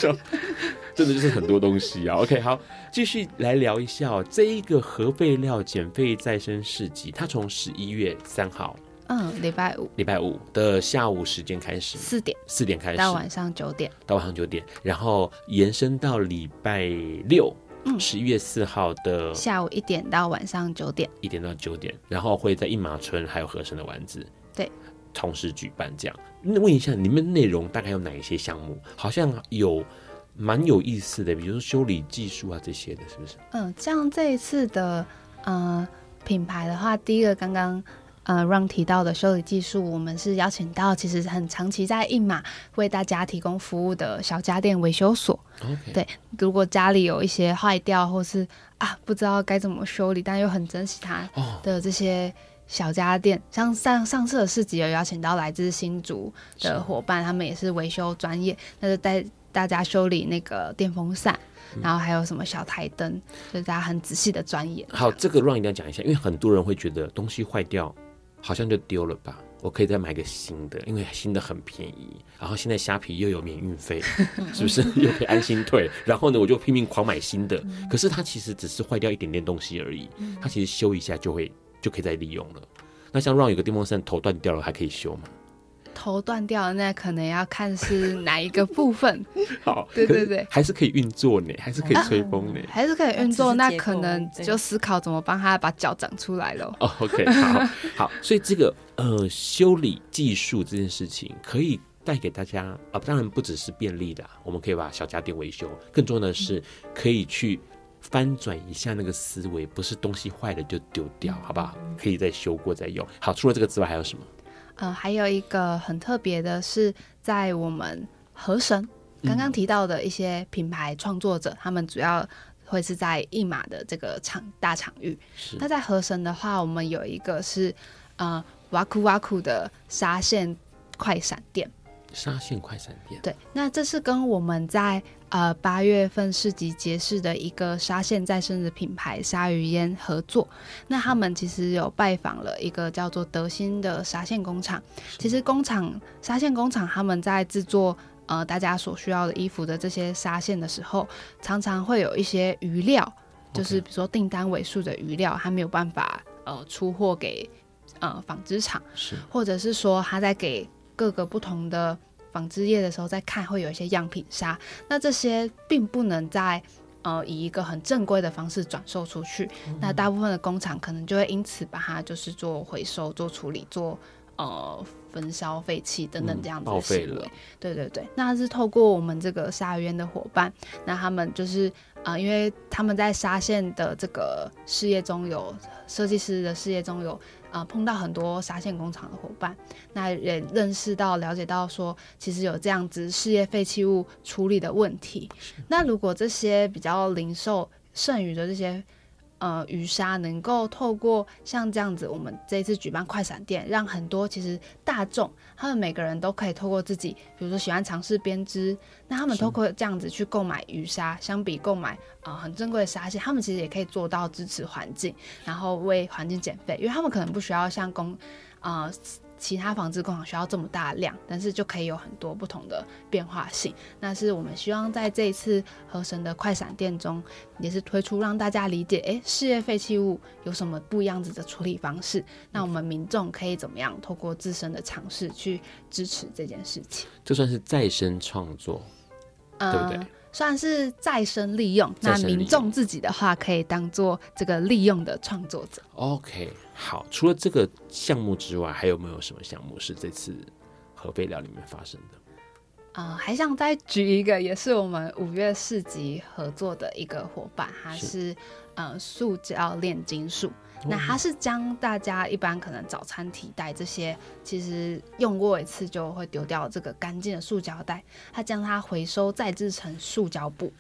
A: 真的就是很多东西啊。OK，好，继续来聊一下哦，这一个核废料减废再生市集，它从十一月三号，
D: 嗯，礼拜五，
A: 礼拜五的下午时间开始，
D: 四点，
A: 四点开始。
D: 到晚上九点，
A: 到晚上九点，然后延伸到礼拜六。
D: 嗯，
A: 十一月四号的
D: 下午一点到晚上九点，
A: 一点到九点，然后会在一马村还有和神的丸子，
D: 对，
A: 同时举办这样。那问一下，你们内容大概有哪一些项目？好像有蛮有意思的，比如说修理技术啊这些的，是不是？
D: 嗯，像这一次的呃品牌的话，第一个刚刚。呃，让提到的修理技术，我们是邀请到其实很长期在印马为大家提供服务的小家电维修所。对，如果家里有一些坏掉，或是啊不知道该怎么修理，但又很珍惜它的这些小家电，oh. 像上上次的市集有邀请到来自新竹的伙伴，他们也是维修专业，那就带大家修理那个电风扇，嗯、然后还有什么小台灯，就是大家很仔细的专业。
A: 好，这个让一定要讲一下，因为很多人会觉得东西坏掉。好像就丢了吧，我可以再买个新的，因为新的很便宜。然后现在虾皮又有免运费，是不是 又可以安心退？然后呢，我就拼命狂买新的。可是它其实只是坏掉一点点东西而已，它其实修一下就会就可以再利用了。那像 Ron 有个电风扇头断掉了，还可以修吗？
D: 头断掉了，那可能要看是哪一个部分。
A: 好，
D: 对对对，
A: 还是可以运作呢，还是可以吹风呢，
D: 还是可以运作。那可能就思考怎么帮他把脚长出来了。
A: 哦，OK，好，好，所以这个呃修理技术这件事情可以带给大家啊，当然不只是便利的，我们可以把小家电维修，更重要的是可以去翻转一下那个思维，不是东西坏了就丢掉，好不好？可以再修过再用。好，除了这个之外还有什么？
D: 呃，还有一个很特别的是，在我们河神刚刚提到的一些品牌创作者，嗯、他们主要会是在一马的这个场大场域。那在河神的话，我们有一个是呃哇酷哇酷的沙县快闪店。
A: 纱线快闪店，
D: 对，那这是跟我们在呃八月份市集结识的一个纱线再生的品牌鲨鱼烟合作。那他们其实有拜访了一个叫做德兴的纱线工厂。其实工厂纱线工厂他们在制作呃大家所需要的衣服的这些纱线的时候，常常会有一些余料，就是比如说订单尾数的余料，他没有办法呃出货给呃纺织厂，是，或者是说他在给。各个不同的纺织业的时候，再看会有一些样品纱，那这些并不能在呃以一个很正规的方式转售出去，嗯、那大部分的工厂可能就会因此把它就是做回收、做处理、做呃焚烧废弃等等这样子的行为。对对对，那是透过我们这个沙渊的伙伴，那他们就是啊、呃，因为他们在沙县的这个事业中有设计师的事业中有。啊、呃，碰到很多纱线工厂的伙伴，那也认识到、了解到说，其实有这样子事业废弃物处理的问题。那如果这些比较零售剩余的这些。呃，鱼虾能够透过像这样子，我们这一次举办快闪店，让很多其实大众他们每个人都可以透过自己，比如说喜欢尝试编织，那他们透过这样子去购买鱼虾，相比购买啊、呃、很珍贵的纱线，他们其实也可以做到支持环境，然后为环境减肥，因为他们可能不需要像工啊。呃其他纺织工厂需要这么大量，但是就可以有很多不同的变化性。那是我们希望在这一次河神的快闪店中，也是推出让大家理解，哎，事业废弃物有什么不一样子的处理方式？那我们民众可以怎么样透过自身的尝试去支持这件事情？
A: 这算是再生创作，对不对？嗯
D: 算是再生利用，那民众自己的话可以当做这个利用的创作者。
A: OK，好，除了这个项目之外，还有没有什么项目是这次核废料里面发生的？
D: 啊、呃，还想再举一个，也是我们五月市集合作的一个伙伴，他是，是呃塑胶炼金术。那它是将大家一般可能早餐提袋这些，其实用过一次就会丢掉这个干净的塑胶袋，它将它回收再制成塑胶布。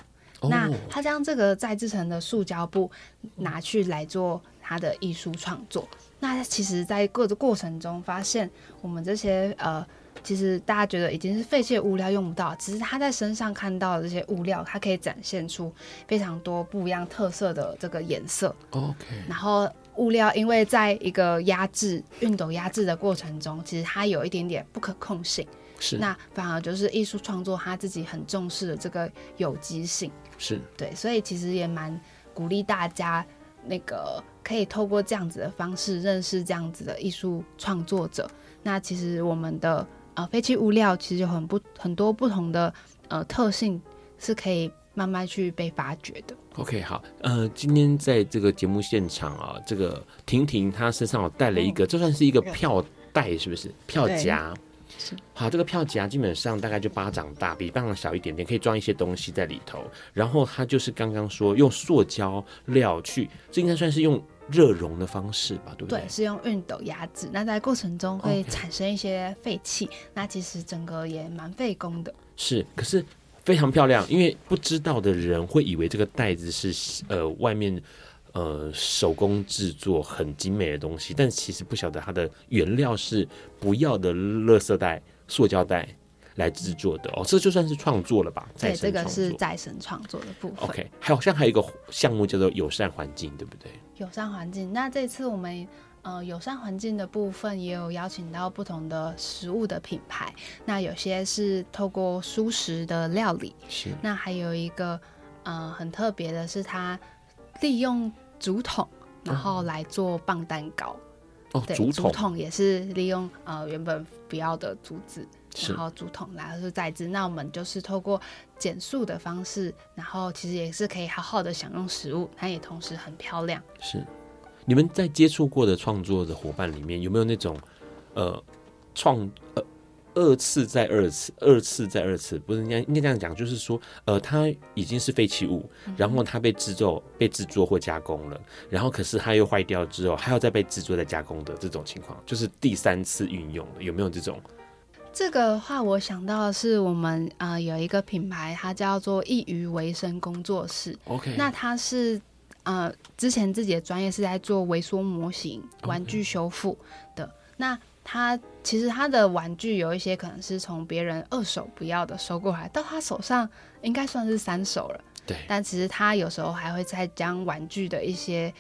D: 哦、那他将这个再制成的塑胶布拿去来做他的艺术创作。那其实，在各个过程中发现，我们这些呃。其实大家觉得已经是废弃的物料用不到，只是他在身上看到的这些物料，它可以展现出非常多不一样特色的这个颜色。OK。然后物料因为在一个压制、熨斗压制的过程中，其实它有一点点不可控性。是。那反而就是艺术创作他自己很重视的这个有机性。是。对，所以其实也蛮鼓励大家，那个可以透过这样子的方式认识这样子的艺术创作者。那其实我们的。呃，废弃物料其实有很不很多不同的呃特性，是可以慢慢去被发掘的。
A: OK，好，呃，今天在这个节目现场啊，这个婷婷她身上有带了一个，这、哦、算是一个票袋，是不是？票夹。是。好，这个票夹基本上大概就巴掌大，比巴掌小一点点，可以装一些东西在里头。然后它就是刚刚说用塑胶料去，这应该算是用。热熔的方式吧，对不对？
D: 对，是用熨斗压制。那在过程中会产生一些废气.那其实整个也蛮费工的。
A: 是，可是非常漂亮，因为不知道的人会以为这个袋子是呃外面呃手工制作很精美的东西，但其实不晓得它的原料是不要的垃圾袋、塑胶袋。来制作的哦，这就算是创作了吧？
D: 对，这个是再生创作的部分。
A: OK，还有好像还有一个项目叫做友善环境，对不对？
D: 友善环境，那这次我们呃友善环境的部分也有邀请到不同的食物的品牌，那有些是透过蔬食的料理，是。那还有一个呃很特别的是，它利用竹筒然后来做棒蛋糕。
A: 哦，
D: 对，
A: 竹筒
D: 竹筒也是利用呃原本不要的竹子，然后竹筒来是再制。那我们就是透过减速的方式，然后其实也是可以好好的享用食物，它也同时很漂亮。
A: 是，你们在接触过的创作的伙伴里面，有没有那种呃创呃二次再二次，二次再二次？不是应该应该这样讲，就是说呃，它已经是废弃物，然后它被制作、被制作或加工了，然后可是它又坏掉之后，还要再被制作再加工的这种情况，就是第三次运用的，有没有这种？
D: 这个话我想到的是，我们呃有一个品牌，它叫做一鱼为生工作室。
A: OK，
D: 那它是呃之前自己的专业是在做微缩模型、玩具修复的。那他其实他的玩具有一些可能是从别人二手不要的收过来，到他手上应该算是三手了。
A: 对。但
D: 其实他有时候还会再将玩具的一些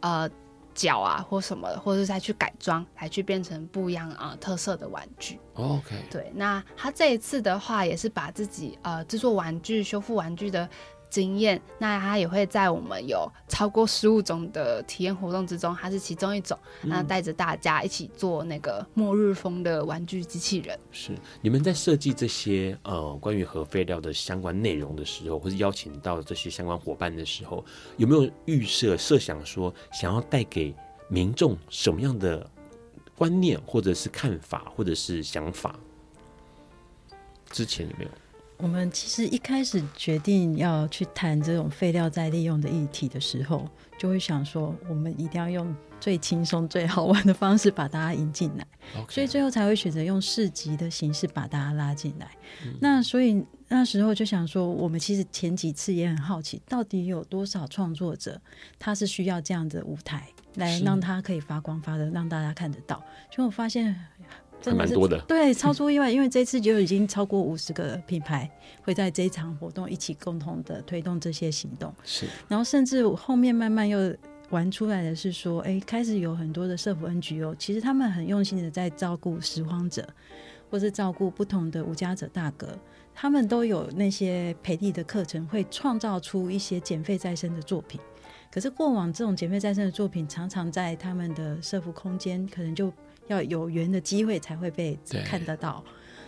D: 呃角啊或什么的，或者是再去改装，来去变成不一样啊、呃、特色的玩具。
A: OK。对。
D: 那他这一次的话，也是把自己呃制作玩具、修复玩具的。经验，那它也会在我们有超过十五种的体验活动之中，它是其中一种。那带着大家一起做那个末日风的玩具机器人。
A: 是你们在设计这些呃关于核废料的相关内容的时候，或是邀请到这些相关伙伴的时候，有没有预设设想说想要带给民众什么样的观念，或者是看法，或者是想法？之前有没有？
C: 我们其实一开始决定要去谈这种废料再利用的议题的时候，就会想说，我们一定要用最轻松、最好玩的方式把大家引进来.所以最后才会选择用市集的形式把大家拉进来。嗯。那所以那时候就想说，我们其实前几次也很好奇，到底有多少创作者他是需要这样的舞台来让他可以发光发热，让大家看得到。结果我发现。真的蛮多的，对，超出意外，因为这次就已经超过五十个品牌会在这一场活动一起共同的推动这些行动。
A: 是，
C: 然后甚至后面慢慢又玩出来的是说，哎，开始有很多的社福 NGO，其实他们很用心的在照顾拾荒者，或是照顾不同的无家者大哥，他们都有那些培力的课程，会创造出一些减废再生的作品。可是过往这种减废再生的作品，常常在他们的社福空间可能就。要有缘的机会才会被看得到，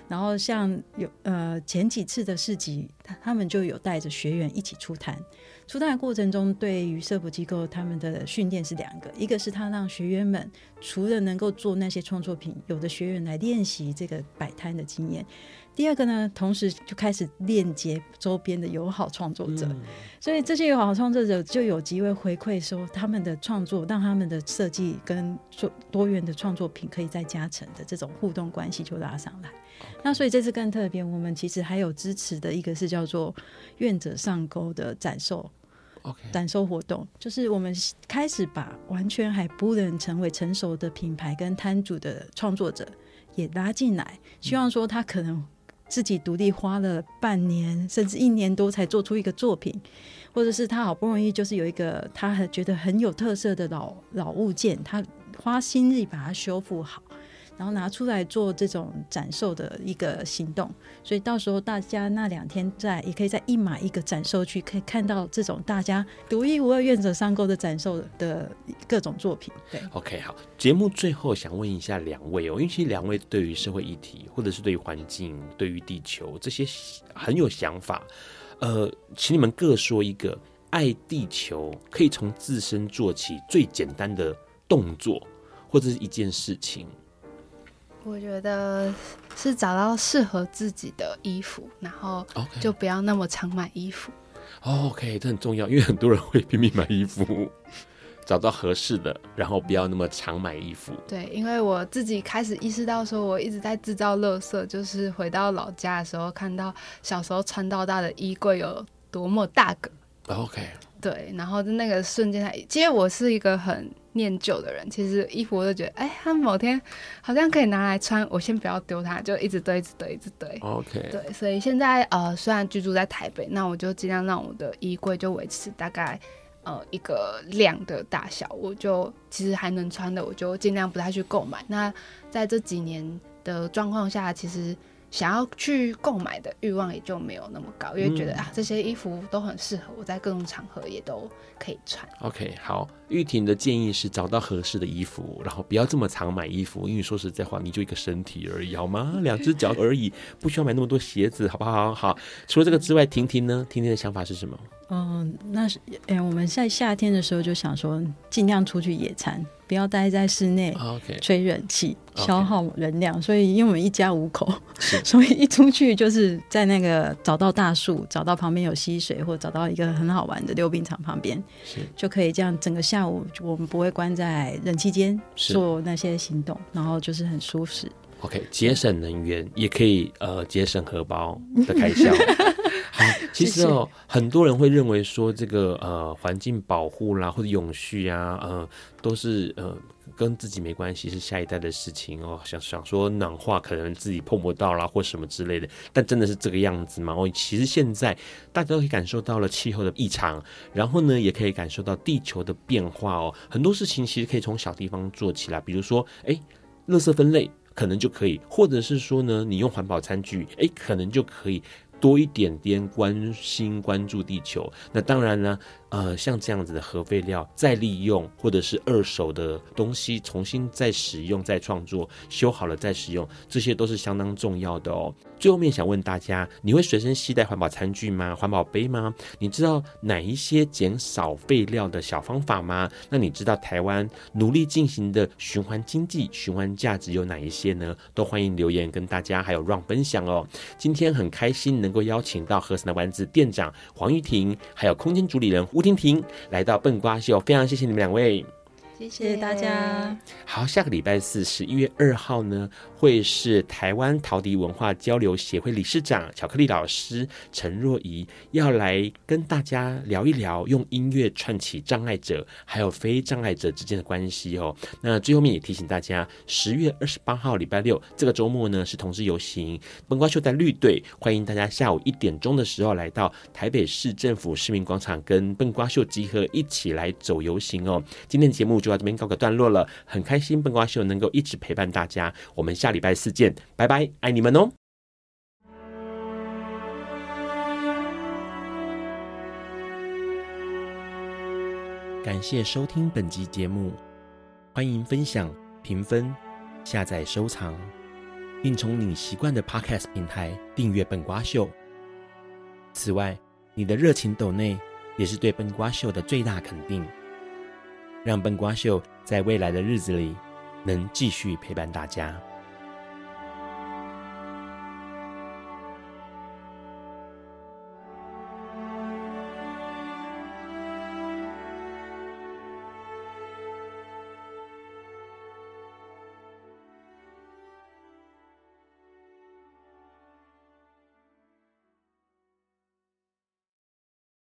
C: 然后像有呃前几次的市集，他他们就有带着学员一起出摊，出摊的过程中，对于社福机构他们的训练是两个，一个是他让学员们除了能够做那些创作品，有的学员来练习这个摆摊的经验。第二个呢，同时就开始链接周边的友好创作者，嗯，所以这些友好创作者就有机会回馈说，他们的创作让他们的设计跟做多元的创作品可以再加成的这种互动关系就拉上来。那所以这次更特别，我们其实还有支持的一个是叫做“愿者上钩”的展售展售活动，就是我们开始把完全还不能成为成熟的品牌跟摊主的创作者也拉进来，希望说他可能。自己独立花了半年甚至一年多才做出一个作品，或者是他好不容易就是有一个他很觉得很有特色的老老物件，他花心力把它修复好。然后拿出来做这种展售的一个行动，所以到时候大家那两天在也可以在一马一个展售区可以看到这种大家独一无二愿者上钩的展售的各种作品。对
A: ，OK，好，节目最后想问一下两位哦，因为其实两位对于社会议题或者是对于环境、对于地球这些很有想法，呃，请你们各说一个爱地球可以从自身做起最简单的动作或者是一件事情。
D: 我觉得是找到适合自己的衣服，然后就不要那么常买衣服。
A: Okay. OK，这很重要，因为很多人会拼命买衣服，找到合适的，然后不要那么常买衣服。
D: 对，因为我自己开始意识到说，我一直在制造垃圾，就是回到老家的时候，看到小时候穿到大的衣柜有多么大个。
A: OK。
D: 对，然后那个瞬间，其实我是一个很念旧的人。其实衣服我就觉得，哎，他某天好像可以拿来穿，我先不要丢它，就一直堆，一直堆，一直堆。
A: OK。
D: 对，所以现在呃，虽然居住在台北，那我就尽量让我的衣柜就维持大概呃一个量的大小，我就其实还能穿的，我就尽量不太去购买。那在这几年的状况下，其实想要去购买的欲望也就没有那么高，因为觉得、嗯、啊这些衣服都很适合我在各种场合也都可以穿。
A: OK，好，玉婷的建议是找到合适的衣服，然后不要这么常买衣服，因为说实在话，你就一个身体而已，好吗？两只脚而已，不需要买那么多鞋子，好不好？好，除了这个之外，婷婷呢？婷婷的想法是什么？
C: 嗯，那是哎、欸，我们在夏天的时候就想说，尽量出去野餐，不要待在室内吹冷气.消耗能量。所以，因为我们一家五口，所以一出去就是在那个找到大树，找到旁边有溪水，或找到一个很好玩的溜冰场旁边，就可以这样整个下午，我们不会关在冷气间做那些行动，然后就是很舒适。
A: OK，节省能源也可以呃节省荷包的开销。好，其实哦，很多人会认为说这个呃环境保护啦或者永续啊，呃都是呃跟自己没关系，是下一代的事情哦。想想说暖化可能自己碰不到啦或什么之类的，但真的是这个样子吗？哦，其实现在大家都可以感受到了气候的异常，然后呢也可以感受到地球的变化哦。很多事情其实可以从小地方做起来，比如说哎，垃圾分类。可能就可以，或者是说呢，你用环保餐具，诶，可能就可以多一点点关心关注地球。那当然呢。呃，像这样子的核废料再利用，或者是二手的东西重新再使用、再创作、修好了再使用，这些都是相当重要的哦。最后面想问大家，你会随身携带环保餐具吗？环保杯吗？你知道哪一些减少废料的小方法吗？那你知道台湾努力进行的循环经济、循环价值有哪一些呢？都欢迎留言跟大家还有 Ron 分享哦。今天很开心能够邀请到和散的丸子店长黄玉婷，还有空间主理人婷婷来到笨瓜秀，非常谢谢你们两位，
C: 谢谢大家。
A: 好，下个礼拜四十一月二号呢，会是台湾陶笛文化交流协会理事长巧克力老师陈若仪要来跟大家聊一聊，用音乐串起障碍者还有非障碍者之间的关系哦。那最后面也提醒大家，十月二十八号礼拜六这个周末呢是同志游行，笨瓜秀在绿队，欢迎大家下午一点钟的时候来到台北市政府市民广场跟笨瓜秀集合，一起来走游行哦。今天的节目就到这边告个段落了，很开心笨瓜秀能够一直陪伴大家，我们下。礼拜四见，拜拜，爱你们哦！感谢收听本集节目，欢迎分享、评分、下载、收藏，并从你习惯的 Podcast 平台订阅笨瓜秀。此外，你的热情抖内也是对笨瓜秀的最大肯定，让笨瓜秀在未来的日子里能继续陪伴大家。